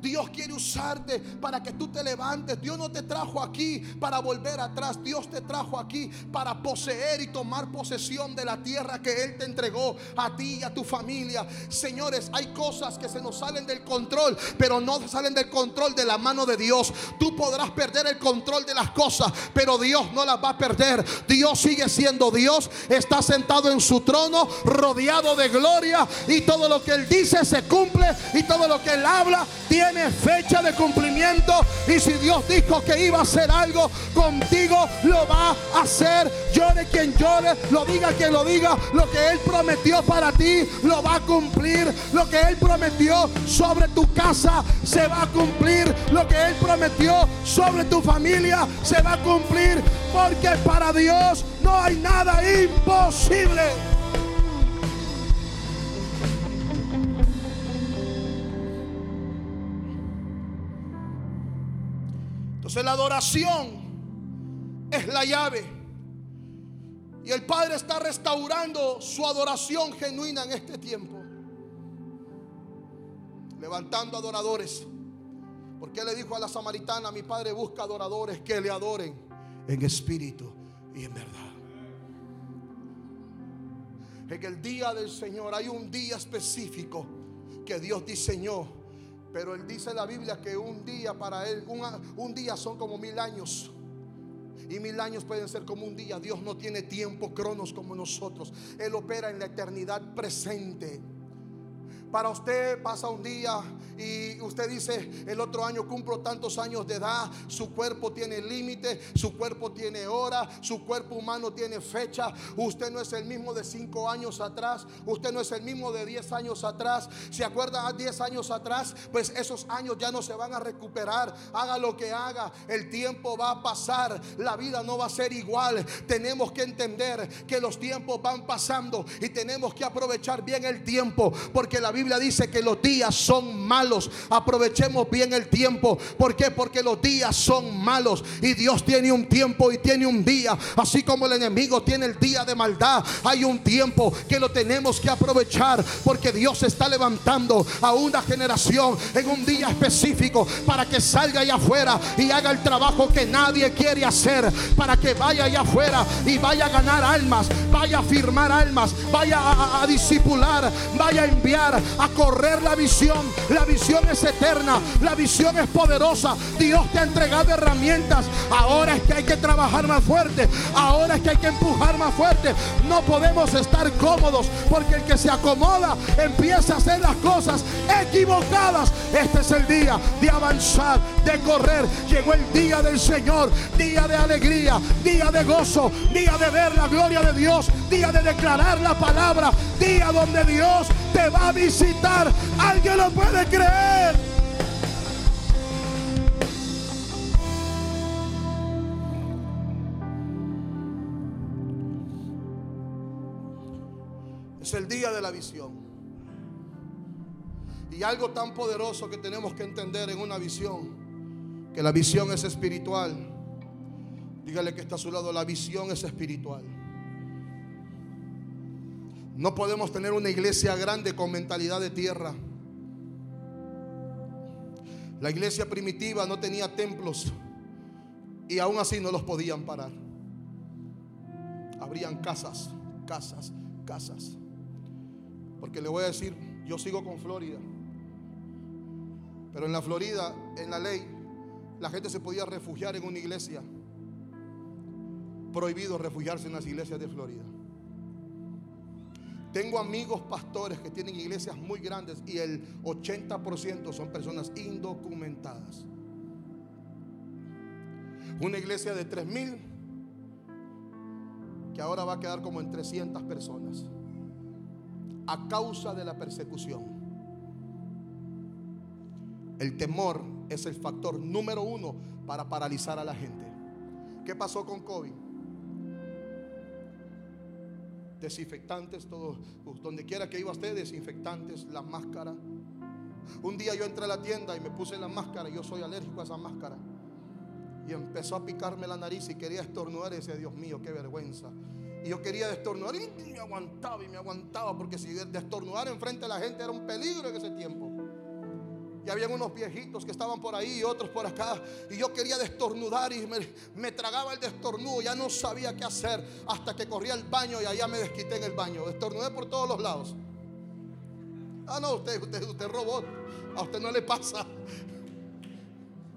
Dios quiere usarte para que tú te levantes. Dios no te trajo aquí para volver atrás. Dios te trajo aquí para poseer y tomar posesión de la tierra que Él te entregó a ti y a tu familia. Señores, hay cosas que se nos salen del control, pero no salen del control de la mano de Dios. Tú podrás perder el control de las cosas, pero Dios no las va a perder. Dios sigue siendo Dios. Está sentado en su trono, rodeado de gloria. Y todo lo que Él dice se cumple. Y todo lo que Él habla tiene fecha de cumplimiento. Y si Dios dijo que iba a hacer algo contigo, lo va a hacer. Llore quien llore, lo diga quien lo diga. Lo que Él prometió para ti, lo va a cumplir. Lo que Él prometió sobre tu casa, se va a cumplir. Lo que Él prometió sobre tu familia, se va a cumplir. Porque para Dios no hay nada imposible. La adoración es la llave. Y el Padre está restaurando su adoración genuina en este tiempo. Levantando adoradores. Porque le dijo a la samaritana, mi Padre busca adoradores que le adoren en espíritu y en verdad. En el día del Señor hay un día específico que Dios diseñó pero él dice en la Biblia que un día para él, un, día son como mil años. Y mil años pueden ser como un día. Dios no tiene tiempo, cronos como nosotros. Él opera en la eternidad presente. Para usted pasa un día y usted dice, el otro año cumplo tantos años de edad, su cuerpo tiene límite, su cuerpo tiene hora, su cuerpo humano tiene fecha. Usted no es el mismo de cinco años atrás, usted no es el mismo de diez años atrás. ¿Se acuerda a diez años atrás? Pues esos años ya no se van a recuperar. Haga lo que haga, el tiempo va a pasar, la vida no va a ser igual. Tenemos que entender que los tiempos van pasando y tenemos que aprovechar bien el tiempo, porque la Biblia Dice que los días son malos. Aprovechemos bien el tiempo. ¿Por qué? Porque los días son malos. Y Dios tiene un tiempo y tiene un día. Así como el enemigo tiene el día de maldad. Hay un tiempo que lo tenemos que aprovechar. Porque Dios está levantando a una generación en un día específico. Para que salga allá afuera y haga el trabajo que nadie quiere hacer. Para que vaya allá afuera y vaya a ganar almas. Vaya a firmar almas. Vaya a, a discipular. Vaya a enviar a correr la visión. La visión es eterna, la visión es poderosa. Dios te ha entregado herramientas. Ahora es que hay que trabajar más fuerte. Ahora es que hay que empujar más fuerte. No podemos estar cómodos porque el que se acomoda empieza a hacer las cosas equivocadas. Este es el día de avanzar, de correr. Llegó el día del Señor, día de alegría, día de gozo, día de ver la gloria de Dios, día de declarar la palabra, día donde Dios te va a visitar. Alguien lo puede creer. Es el día de la visión. Y algo tan poderoso que tenemos que entender en una visión, que la visión es espiritual. Dígale que está a su lado, la visión es espiritual. No podemos tener una iglesia grande con mentalidad de tierra. La iglesia primitiva no tenía templos y aún así no los podían parar. Habrían casas, casas, casas. Porque le voy a decir, yo sigo con Florida. Pero en la Florida, en la ley, la gente se podía refugiar en una iglesia. Prohibido refugiarse en las iglesias de Florida. Tengo amigos pastores que tienen iglesias muy grandes y el 80% son personas indocumentadas. Una iglesia de 3 mil que ahora va a quedar como en 300 personas a causa de la persecución. El temor es el factor número uno para paralizar a la gente. ¿Qué pasó con COVID? Desinfectantes, todo, donde quiera que iba usted, desinfectantes, la máscara. Un día yo entré a la tienda y me puse la máscara, yo soy alérgico a esa máscara. Y empezó a picarme la nariz y quería estornudar y decía, Dios mío, qué vergüenza. Y yo quería destornudar y me aguantaba y me aguantaba porque si destornudar enfrente de la gente era un peligro en ese tiempo. Y habían unos viejitos que estaban por ahí y otros por acá. Y yo quería destornudar y me, tragaba el destornudo. Ya no sabía qué hacer hasta que corría al baño y allá me desquité en el baño. Destornudé por todos los lados. Ah, no, usted, usted, usted robot. A usted no le pasa.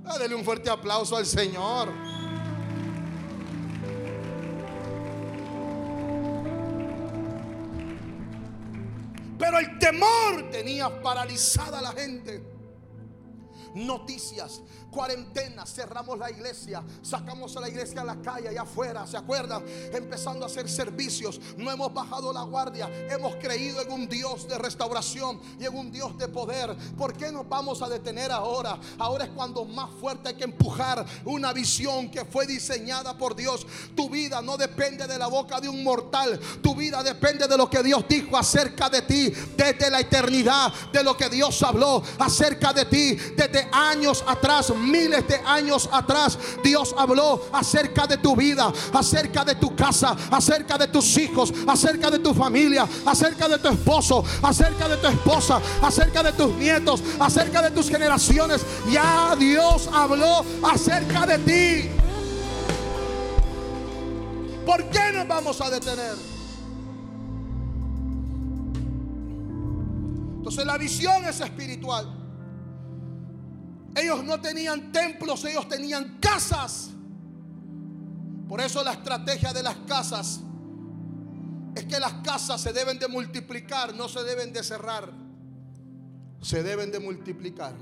Ah, dele un fuerte aplauso al Señor. Pero el temor tenía paralizada a la gente noticias, cuarentena, cerramos la iglesia, sacamos a la iglesia a la calle, allá afuera, ¿se acuerdan? Empezando a hacer servicios, no hemos bajado la guardia, hemos creído en un Dios de restauración y en un Dios de poder. ¿Por qué nos vamos a detener ahora? Ahora es cuando más fuerte hay que empujar una visión que fue diseñada por Dios. Tu vida no depende de la boca de un mortal, tu vida depende de lo que Dios dijo acerca de ti desde la eternidad, de lo que Dios habló acerca de ti desde años atrás, miles de años atrás, Dios habló acerca de tu vida, acerca de tu casa, acerca de tus hijos, acerca de tu familia, acerca de tu esposo, acerca de tu esposa, acerca de tus nietos, acerca de tus generaciones. Ya Dios habló acerca de ti. ¿Por qué nos vamos a detener? Entonces la visión es espiritual. Ellos no tenían templos, ellos tenían casas. Por eso la estrategia de las casas es que las casas se deben de multiplicar, no se deben de cerrar. Se deben de multiplicar.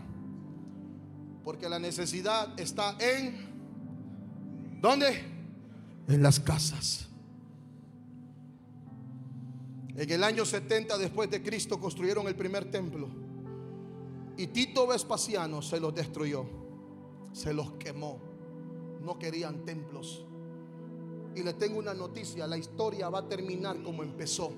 Porque la necesidad está en... ¿Dónde? En las casas. En el año 70 después de Cristo construyeron el primer templo. Y Tito Vespasiano se los destruyó, se los quemó. No querían templos. Y le tengo una noticia, la historia va a terminar como empezó.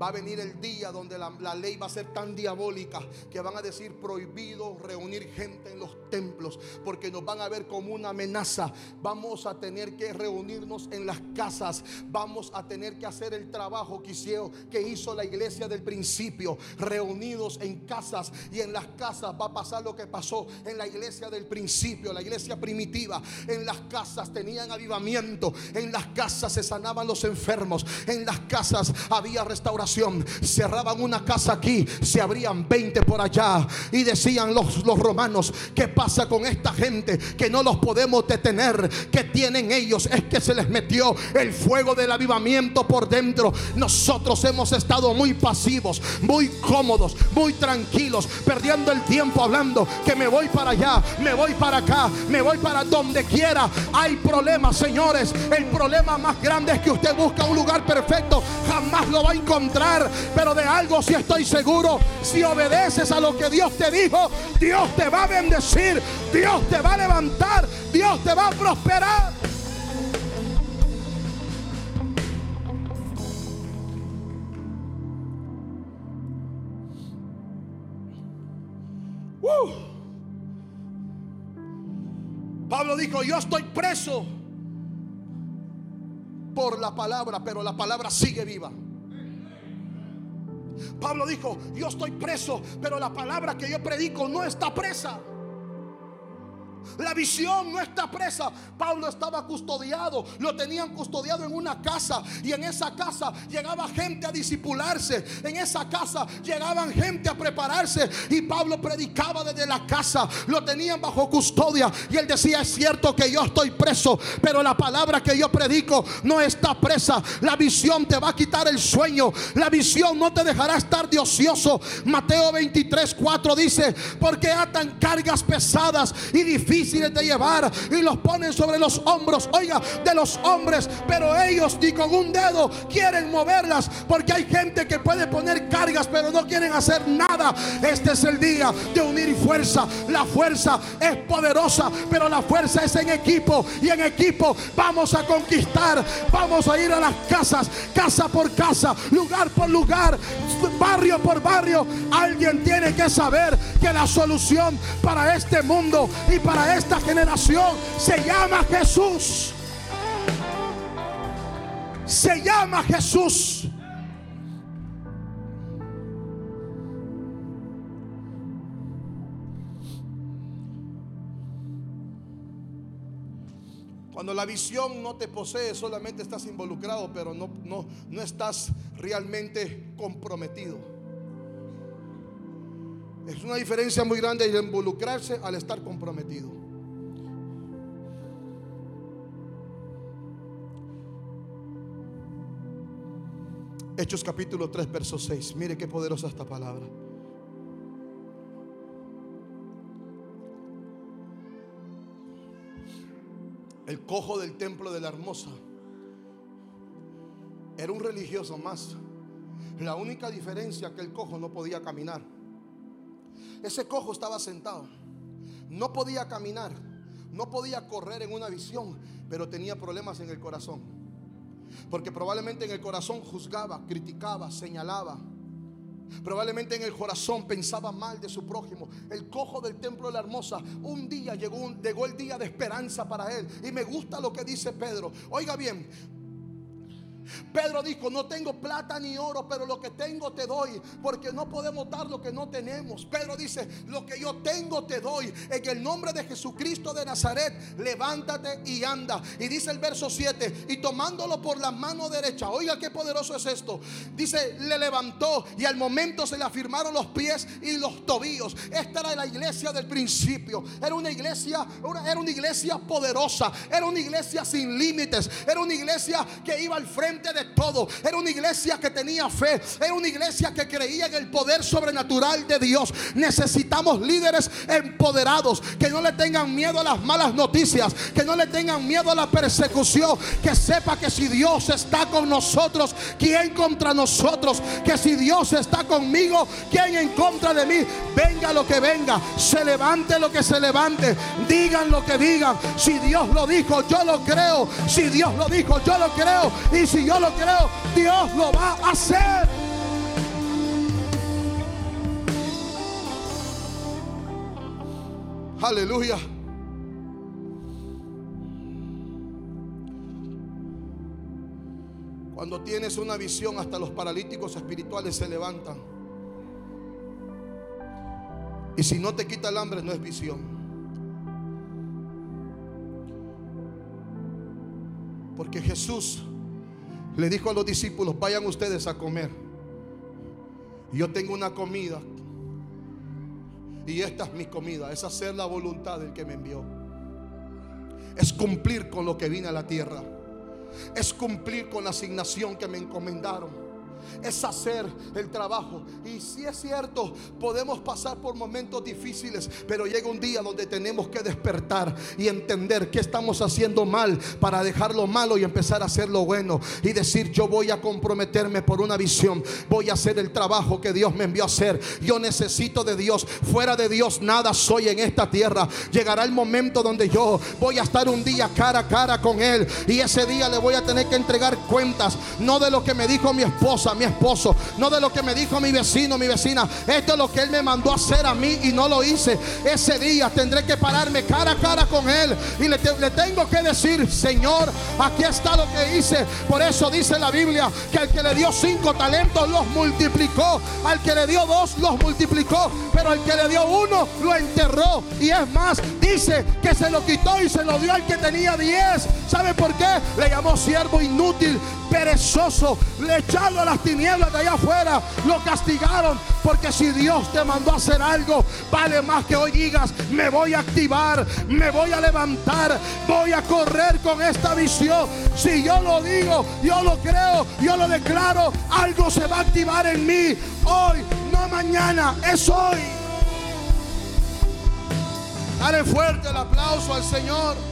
Va a venir el día donde la, ley va a ser tan diabólica que van a decir prohibido reunir gente en los templos porque nos van a ver como una amenaza. Vamos a tener que reunirnos en las casas. Vamos a tener que hacer el trabajo que hizo, que hizo la iglesia del principio. Reunidos en casas y en las casas va a pasar lo que pasó en la iglesia del principio, la iglesia primitiva. En las casas tenían avivamiento. En las casas se sanaban los enfermos. En las casas había restauración Cerraban una casa aquí, se abrían 20 por allá. Y decían los, los romanos, ¿qué pasa con esta gente? Que no los podemos detener. que tienen ellos? Es que se les metió el fuego del avivamiento por dentro. Nosotros hemos estado muy pasivos, muy cómodos, muy tranquilos, perdiendo el tiempo hablando que me voy para allá, me voy para acá, me voy para donde quiera. Hay problemas, señores. El problema más grande es que usted busca un lugar perfecto, jamás lo va a encontrar pero de algo si estoy seguro. Si obedeces a lo que Dios te dijo, Dios te va a bendecir, Dios te va a levantar, Dios te va a prosperar. Uh. Pablo dijo, yo estoy preso por la palabra, pero la palabra sigue viva. Pablo dijo, yo estoy preso, pero la palabra que yo predico no está presa. La visión no está presa. Pablo estaba custodiado. Lo tenían custodiado en una casa. Y en esa casa llegaba gente a disipularse. En esa casa llegaban gente a prepararse. Y Pablo predicaba desde la casa. Lo tenían bajo custodia. Y él decía, es cierto que yo estoy preso. Pero la palabra que yo predico no está presa. La visión te va a quitar el sueño. La visión no te dejará estar de ocioso. Mateo 23, 4 dice, porque atan cargas pesadas y difíciles difíciles de llevar y los ponen sobre los hombros, oiga, de los hombres, pero ellos ni con un dedo quieren moverlas porque hay gente que puede poner cargas pero no quieren hacer nada. Este es el día de unir fuerza. La fuerza es poderosa, pero la fuerza es en equipo y en equipo vamos a conquistar, vamos a ir a las casas, casa por casa, lugar por lugar, barrio por barrio. Alguien tiene que saber que la solución para este mundo y para esta generación se llama Jesús. Se llama Jesús. Cuando la visión no te posee, solamente estás involucrado, pero no, no, no estás realmente comprometido. Es una diferencia muy grande de involucrarse al estar comprometido. Hechos capítulo 3, verso 6. Mire qué poderosa esta palabra. El cojo del templo de la hermosa era un religioso más. La única diferencia que el cojo no podía caminar. Ese cojo estaba sentado. No podía caminar. No podía correr en una visión. Pero tenía problemas en el corazón. Porque probablemente en el corazón juzgaba, criticaba, señalaba. Probablemente en el corazón pensaba mal de su prójimo. El cojo del templo de la hermosa. Un día llegó, el día de esperanza para él. Y me gusta lo que dice Pedro. Oiga bien, Pedro dijo, no tengo plata ni oro, pero lo que tengo te doy, porque no podemos dar lo que no tenemos. Pedro dice, lo que yo tengo te doy. En el nombre de Jesucristo de Nazaret, levántate y anda. Y dice el verso 7, y tomándolo por la mano derecha, oiga qué poderoso es esto. Dice, le levantó y al momento se le afirmaron los pies y los tobillos. Esta era la iglesia del principio. Era una iglesia, era una iglesia poderosa, era una iglesia sin límites, era una iglesia que iba al frente de todo. Era una iglesia que tenía fe. Era una iglesia que creía en el poder sobrenatural de Dios. Necesitamos líderes empoderados que no le tengan miedo a las malas noticias, que no le tengan miedo a la persecución, que sepa que si Dios está con nosotros, ¿quién contra nosotros? Que si Dios está conmigo, ¿quién en contra de mí? Venga lo que venga, se levante lo que se levante, digan lo que digan. Si Dios lo dijo, yo lo creo. Si Dios lo dijo, yo lo creo. Y si yo lo creo, Dios lo va a hacer. Aleluya. Cuando tienes una visión, hasta los paralíticos espirituales se levantan. Y si no te quita el hambre, no es visión. Porque Jesús le dijo a los discípulos, vayan ustedes a comer. Yo tengo una comida. Y esta es mi comida. Es hacer la voluntad del que me envió. Es cumplir con lo que vine a la tierra. Es cumplir con la asignación que me encomendaron es hacer el trabajo. Y si es cierto, podemos pasar por momentos difíciles, pero llega un día donde tenemos que despertar y entender que estamos haciendo mal para dejar lo malo y empezar a hacer lo bueno. Y decir, yo voy a comprometerme por una visión, voy a hacer el trabajo que Dios me envió a hacer. Yo necesito de Dios, fuera de Dios nada soy en esta tierra. Llegará el momento donde yo voy a estar un día cara a cara con Él y ese día le voy a tener que entregar cuentas, no de lo que me dijo mi esposa, mi esposo, no de lo que me dijo mi vecino, mi vecina. Esto es lo que Él me mandó a hacer a mí y no lo hice. Ese día tendré que pararme cara a cara con Él y le, le tengo que decir, Señor, aquí está lo que hice. Por eso dice la Biblia que al que le dio cinco talentos los multiplicó, al que le dio dos los multiplicó, pero al que le dio uno lo enterró. Y es más, dice que se lo quitó y se lo dio al que tenía diez. ¿Sabe por qué? Le llamó siervo inútil, perezoso, le echado a las tinieblas de allá afuera, lo castigaron. Porque si Dios te mandó a hacer algo, vale más que hoy digas, me voy a activar, me voy a levantar, voy a correr con esta visión. Si yo lo digo, yo lo creo, yo lo declaro, algo se va a activar en mí. Hoy, no mañana, es hoy. Dale fuerte el aplauso al Señor.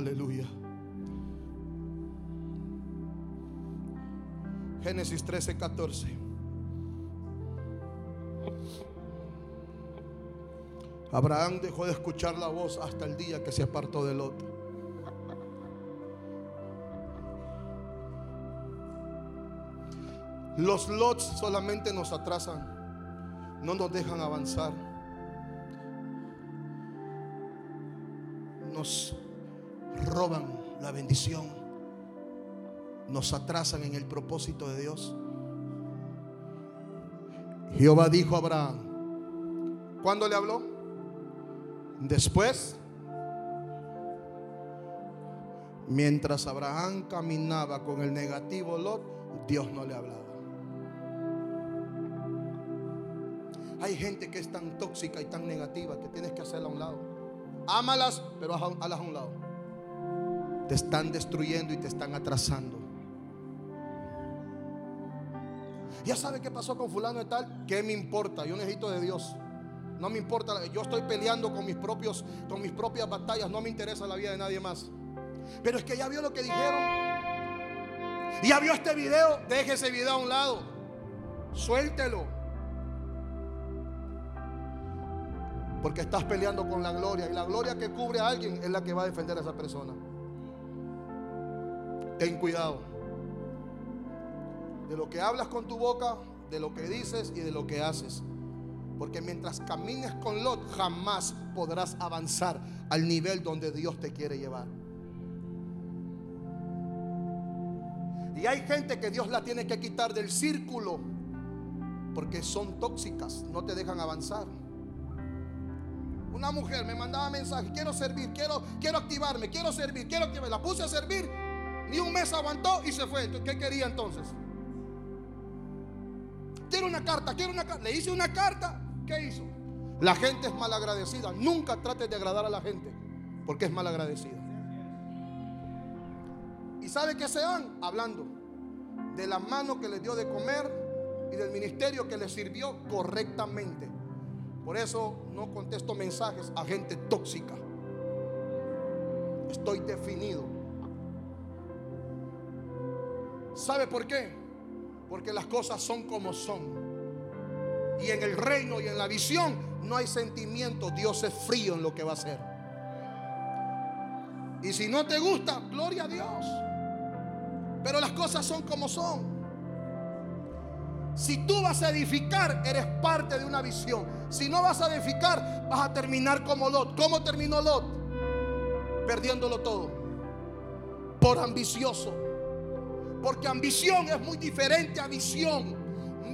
Aleluya. Génesis 13, 14. Abraham dejó de escuchar la voz hasta el día que se apartó del otro. Los lots solamente nos atrasan, no nos dejan avanzar. Nos roban la bendición, nos atrasan en el propósito de Dios. Jehová dijo a Abraham, ¿cuándo le habló? Después, mientras Abraham caminaba con el negativo Lot, Dios no le hablaba. Hay gente que es tan tóxica y tan negativa que tienes que hacerla a un lado. Ámalas, pero hazlas a un lado te están destruyendo y te están atrasando. Ya sabe qué pasó con fulano de tal, ¿qué me importa? Yo necesito de Dios. No me importa, yo estoy peleando con mis propios con mis propias batallas, no me interesa la vida de nadie más. Pero es que ya vio lo que dijeron. Ya vio este video, deje ese video a un lado. Suéltelo. Porque estás peleando con la gloria y la gloria que cubre a alguien es la que va a defender a esa persona. Ten cuidado de lo que hablas con tu boca, de lo que dices y de lo que haces. Porque mientras camines con Lot, jamás podrás avanzar al nivel donde Dios te quiere llevar. Y hay gente que Dios la tiene que quitar del círculo porque son tóxicas, no te dejan avanzar. Una mujer me mandaba mensaje, quiero servir, quiero, quiero activarme, quiero servir, quiero que me la puse a servir ni un mes aguantó y se fue. ¿Qué quería entonces? Quiero una carta, quiero una carta. Le hice una carta. ¿Qué hizo? La gente es malagradecida. Nunca trate de agradar a la gente porque es malagradecida. ¿Y sabe qué se van? Hablando de la mano que les dio de comer y del ministerio que les sirvió correctamente. Por eso no contesto mensajes a gente tóxica. Estoy definido ¿Sabe por qué? Porque las cosas son como son. Y en el reino y en la visión no hay sentimiento. Dios es frío en lo que va a hacer. Y si no te gusta, gloria a Dios. Pero las cosas son como son. Si tú vas a edificar, eres parte de una visión. Si no vas a edificar, vas a terminar como Lot. ¿Cómo terminó Lot? Perdiéndolo todo. Por ambicioso. Porque ambición es muy diferente a visión.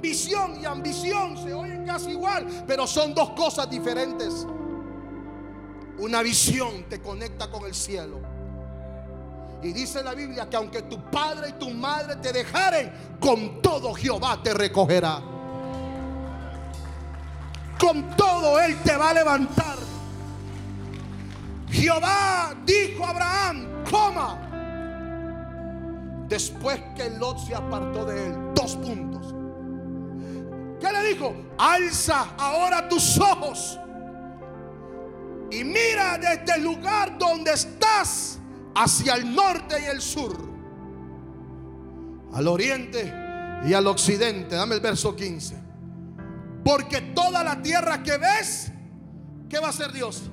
Visión y ambición se oyen casi igual, pero son dos cosas diferentes. Una visión te conecta con el cielo. Y dice la Biblia que aunque tu padre y tu madre te dejaren, con todo Jehová te recogerá. Con todo Él te va a levantar. Jehová dijo a Abraham, coma. Después que Lot se apartó de él, dos puntos. ¿Qué le dijo? Alza ahora tus ojos y mira desde el lugar donde estás hacia el norte y el sur, al oriente y al occidente. Dame el verso 15. Porque toda la tierra que ves, ¿qué va a hacer Dios?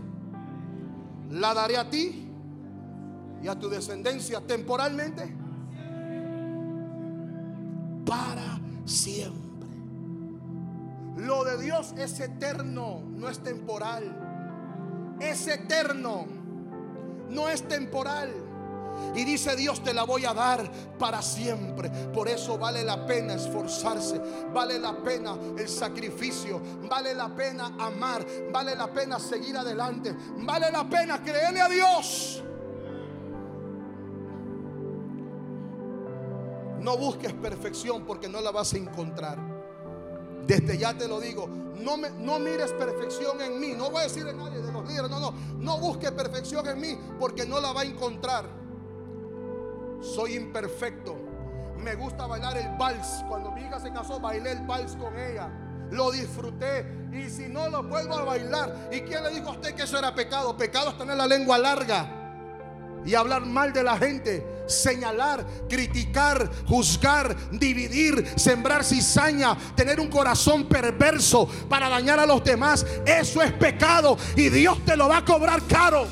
La daré a ti y a tu descendencia temporalmente siempre. Lo de Dios es eterno, no es temporal es eterno, no es temporal. Y dice Dios, te la voy a dar para siempre. Por eso vale la pena esforzarse, vale la pena el sacrificio, vale la pena amar, vale la pena seguir adelante, vale la pena creerle a Dios. No busques perfección porque no la vas a encontrar. Desde ya te lo digo, no, no mires perfección en mí. No voy a decir a nadie de los líderes, no, no. No busques perfección en mí porque no la va a encontrar. Soy imperfecto. Me gusta bailar el vals. Cuando mi hija se casó, bailé el vals con ella. Lo disfruté. Y si no, lo vuelvo a bailar. ¿Y quién le dijo a usted que eso era pecado? Pecado es tener la lengua larga y hablar mal de la gente, señalar, criticar, juzgar, dividir, sembrar cizaña, tener un corazón perverso para dañar a los demás, eso es pecado y Dios te lo va a cobrar caro.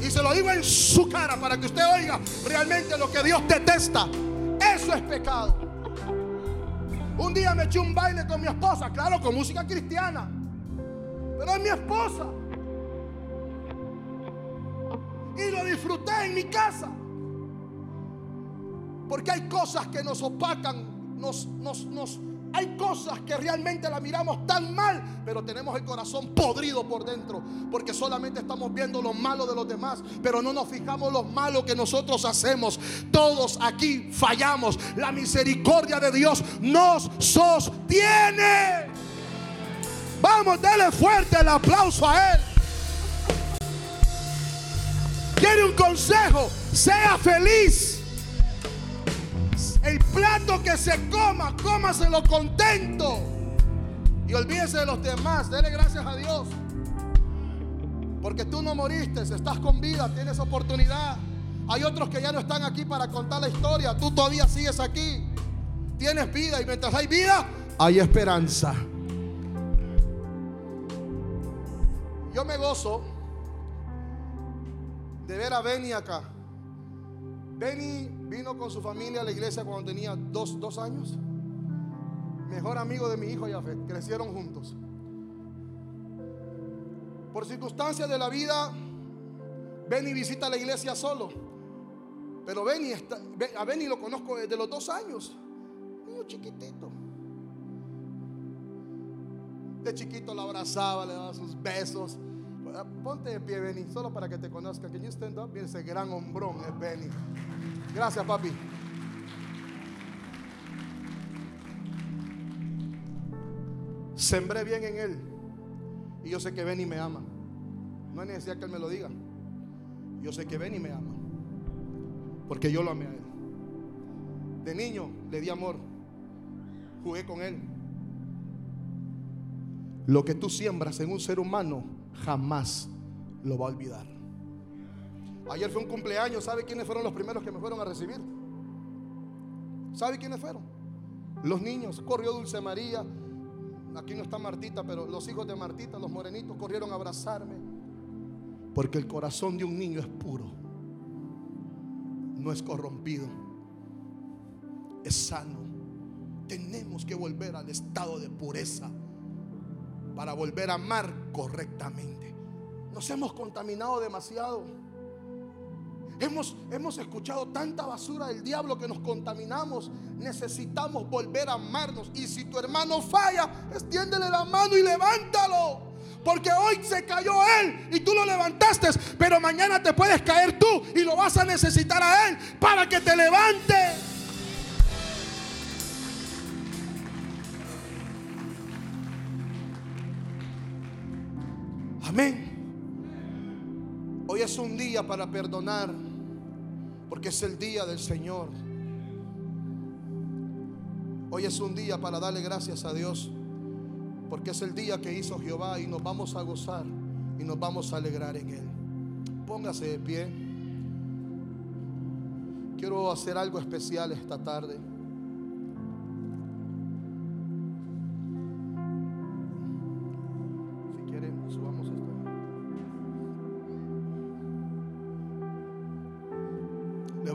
Y se lo digo en su cara para que usted oiga realmente lo que Dios detesta. Eso es pecado. Un día me eché un baile con mi esposa, claro, con música cristiana. Pero es mi esposa y lo disfruté en mi casa. Porque hay cosas que nos opacan, nos, nos, nos, hay cosas que realmente la miramos tan mal, pero tenemos el corazón podrido por dentro, porque solamente estamos viendo lo malo de los demás, pero no nos fijamos lo malo que nosotros hacemos. Todos aquí fallamos. La misericordia de Dios nos sostiene. Vamos, dale fuerte el aplauso a Él. Quiere un consejo, sea feliz. El plato que se coma, cómaselo contento. Y olvídese de los demás, dele gracias a Dios. Porque tú no moriste, estás con vida, tienes oportunidad. Hay otros que ya no están aquí para contar la historia, tú todavía sigues aquí. Tienes vida y mientras hay vida, hay esperanza. Yo me gozo de ver a Benny acá. Benny vino con su familia a la iglesia cuando tenía dos, dos años. Mejor amigo de mi hijo Yafet. Crecieron juntos. Por circunstancias de la vida, Benny visita la iglesia solo. Pero Benny está, a Benny lo conozco desde los dos años. Niño chiquitito. De chiquito lo abrazaba, le daba sus besos. Ah, ponte de pie, Benny, solo para que te conozca. Can you stand up? Bien, ese gran hombrón es Benny. Gracias, papi. Sembré bien en él. Y yo sé que Benny me ama. No hay necesidad que él me lo diga. Yo sé que Benny me ama. Porque yo lo amé a él. De niño le di amor. Jugué con él. Lo que tú siembras en un ser humano jamás lo va a olvidar. Ayer fue un cumpleaños, ¿sabe quiénes fueron los primeros que me fueron a recibir? ¿Sabe quiénes fueron? Los niños, corrió Dulce María, aquí no está Martita, pero los hijos de Martita, los morenitos, corrieron a abrazarme. Porque el corazón de un niño es puro, no es corrompido, es sano. Tenemos que volver al estado de pureza para volver a amar correctamente. Nos hemos contaminado demasiado. Hemos, hemos escuchado tanta basura del diablo que nos contaminamos. Necesitamos volver a amarnos. Y si tu hermano falla, extiéndele la mano y levántalo. Porque hoy se cayó él y tú lo levantaste. Pero mañana te puedes caer tú y lo vas a necesitar a él para que te levante. Amén. Hoy es un día para perdonar, porque es el día del Señor. Hoy es un día para darle gracias a Dios, porque es el día que hizo Jehová y nos vamos a gozar y nos vamos a alegrar en Él. Póngase de pie. Quiero hacer algo especial esta tarde.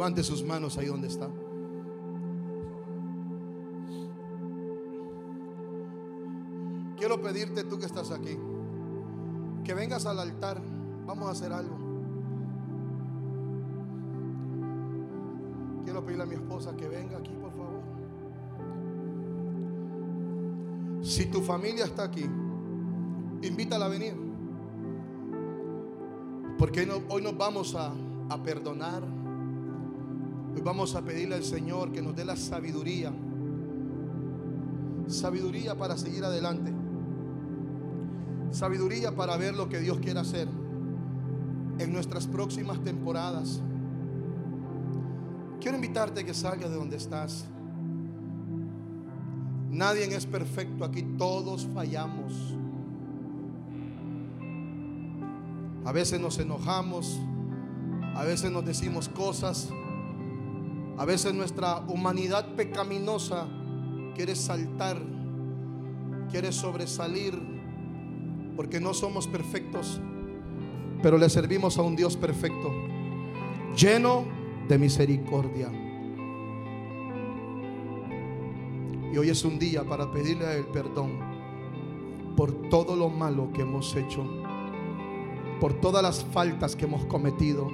Levante sus manos ahí donde está. Quiero pedirte tú que estás aquí, que vengas al altar. Vamos a hacer algo. Quiero pedirle a mi esposa que venga aquí, por favor. Si tu familia está aquí, invítala a venir. Porque hoy nos vamos a, a perdonar Hoy vamos a pedirle al Señor que nos dé la sabiduría. Sabiduría para seguir adelante. Sabiduría para ver lo que Dios quiere hacer en nuestras próximas temporadas. Quiero invitarte a que salgas de donde estás. Nadie es perfecto aquí, todos fallamos. A veces nos enojamos, a veces nos decimos cosas a veces nuestra humanidad pecaminosa quiere saltar, quiere sobresalir, porque no somos perfectos, pero le servimos a un Dios perfecto, lleno de misericordia. Y hoy es un día para pedirle Él perdón por todo lo malo que hemos hecho, por todas las faltas que hemos cometido,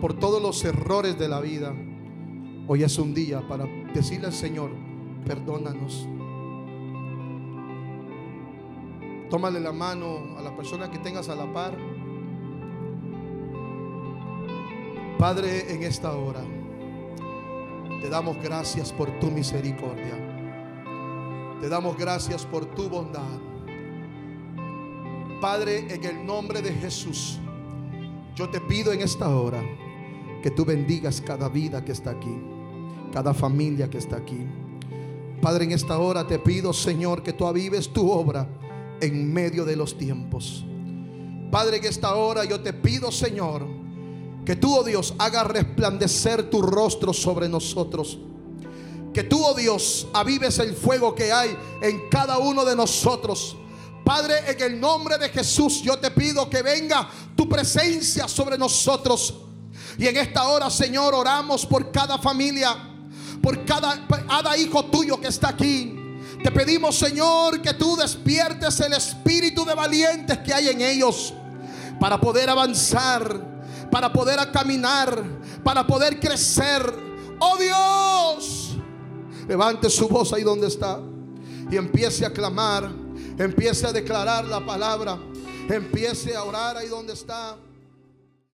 por todos los errores de la vida. Hoy es un día para decirle al Señor, perdónanos. Tómale la mano a la persona que tengas a la par. Padre, en esta hora te damos gracias por tu misericordia. Te damos gracias por tu bondad. Padre, en el nombre de Jesús, yo te pido en esta hora que tú bendigas cada vida que está aquí cada familia que está aquí. Padre, en esta hora te pido, Señor, que tú avives tu obra en medio de los tiempos. Padre, en esta hora yo te pido, Señor, que tú, oh Dios, haga resplandecer tu rostro sobre nosotros. Que tú, oh Dios, avives el fuego que hay en cada uno de nosotros. Padre, en el nombre de Jesús, yo te pido que venga tu presencia sobre nosotros. Y en esta hora, Señor, oramos por cada familia por cada, cada hijo tuyo que está aquí. Te pedimos, Señor, que tú despiertes el espíritu de valientes que hay en ellos para poder avanzar, para poder caminar, para poder crecer. Oh Dios, levante su voz ahí donde está y empiece a clamar, empiece a declarar la palabra, empiece a orar ahí donde está.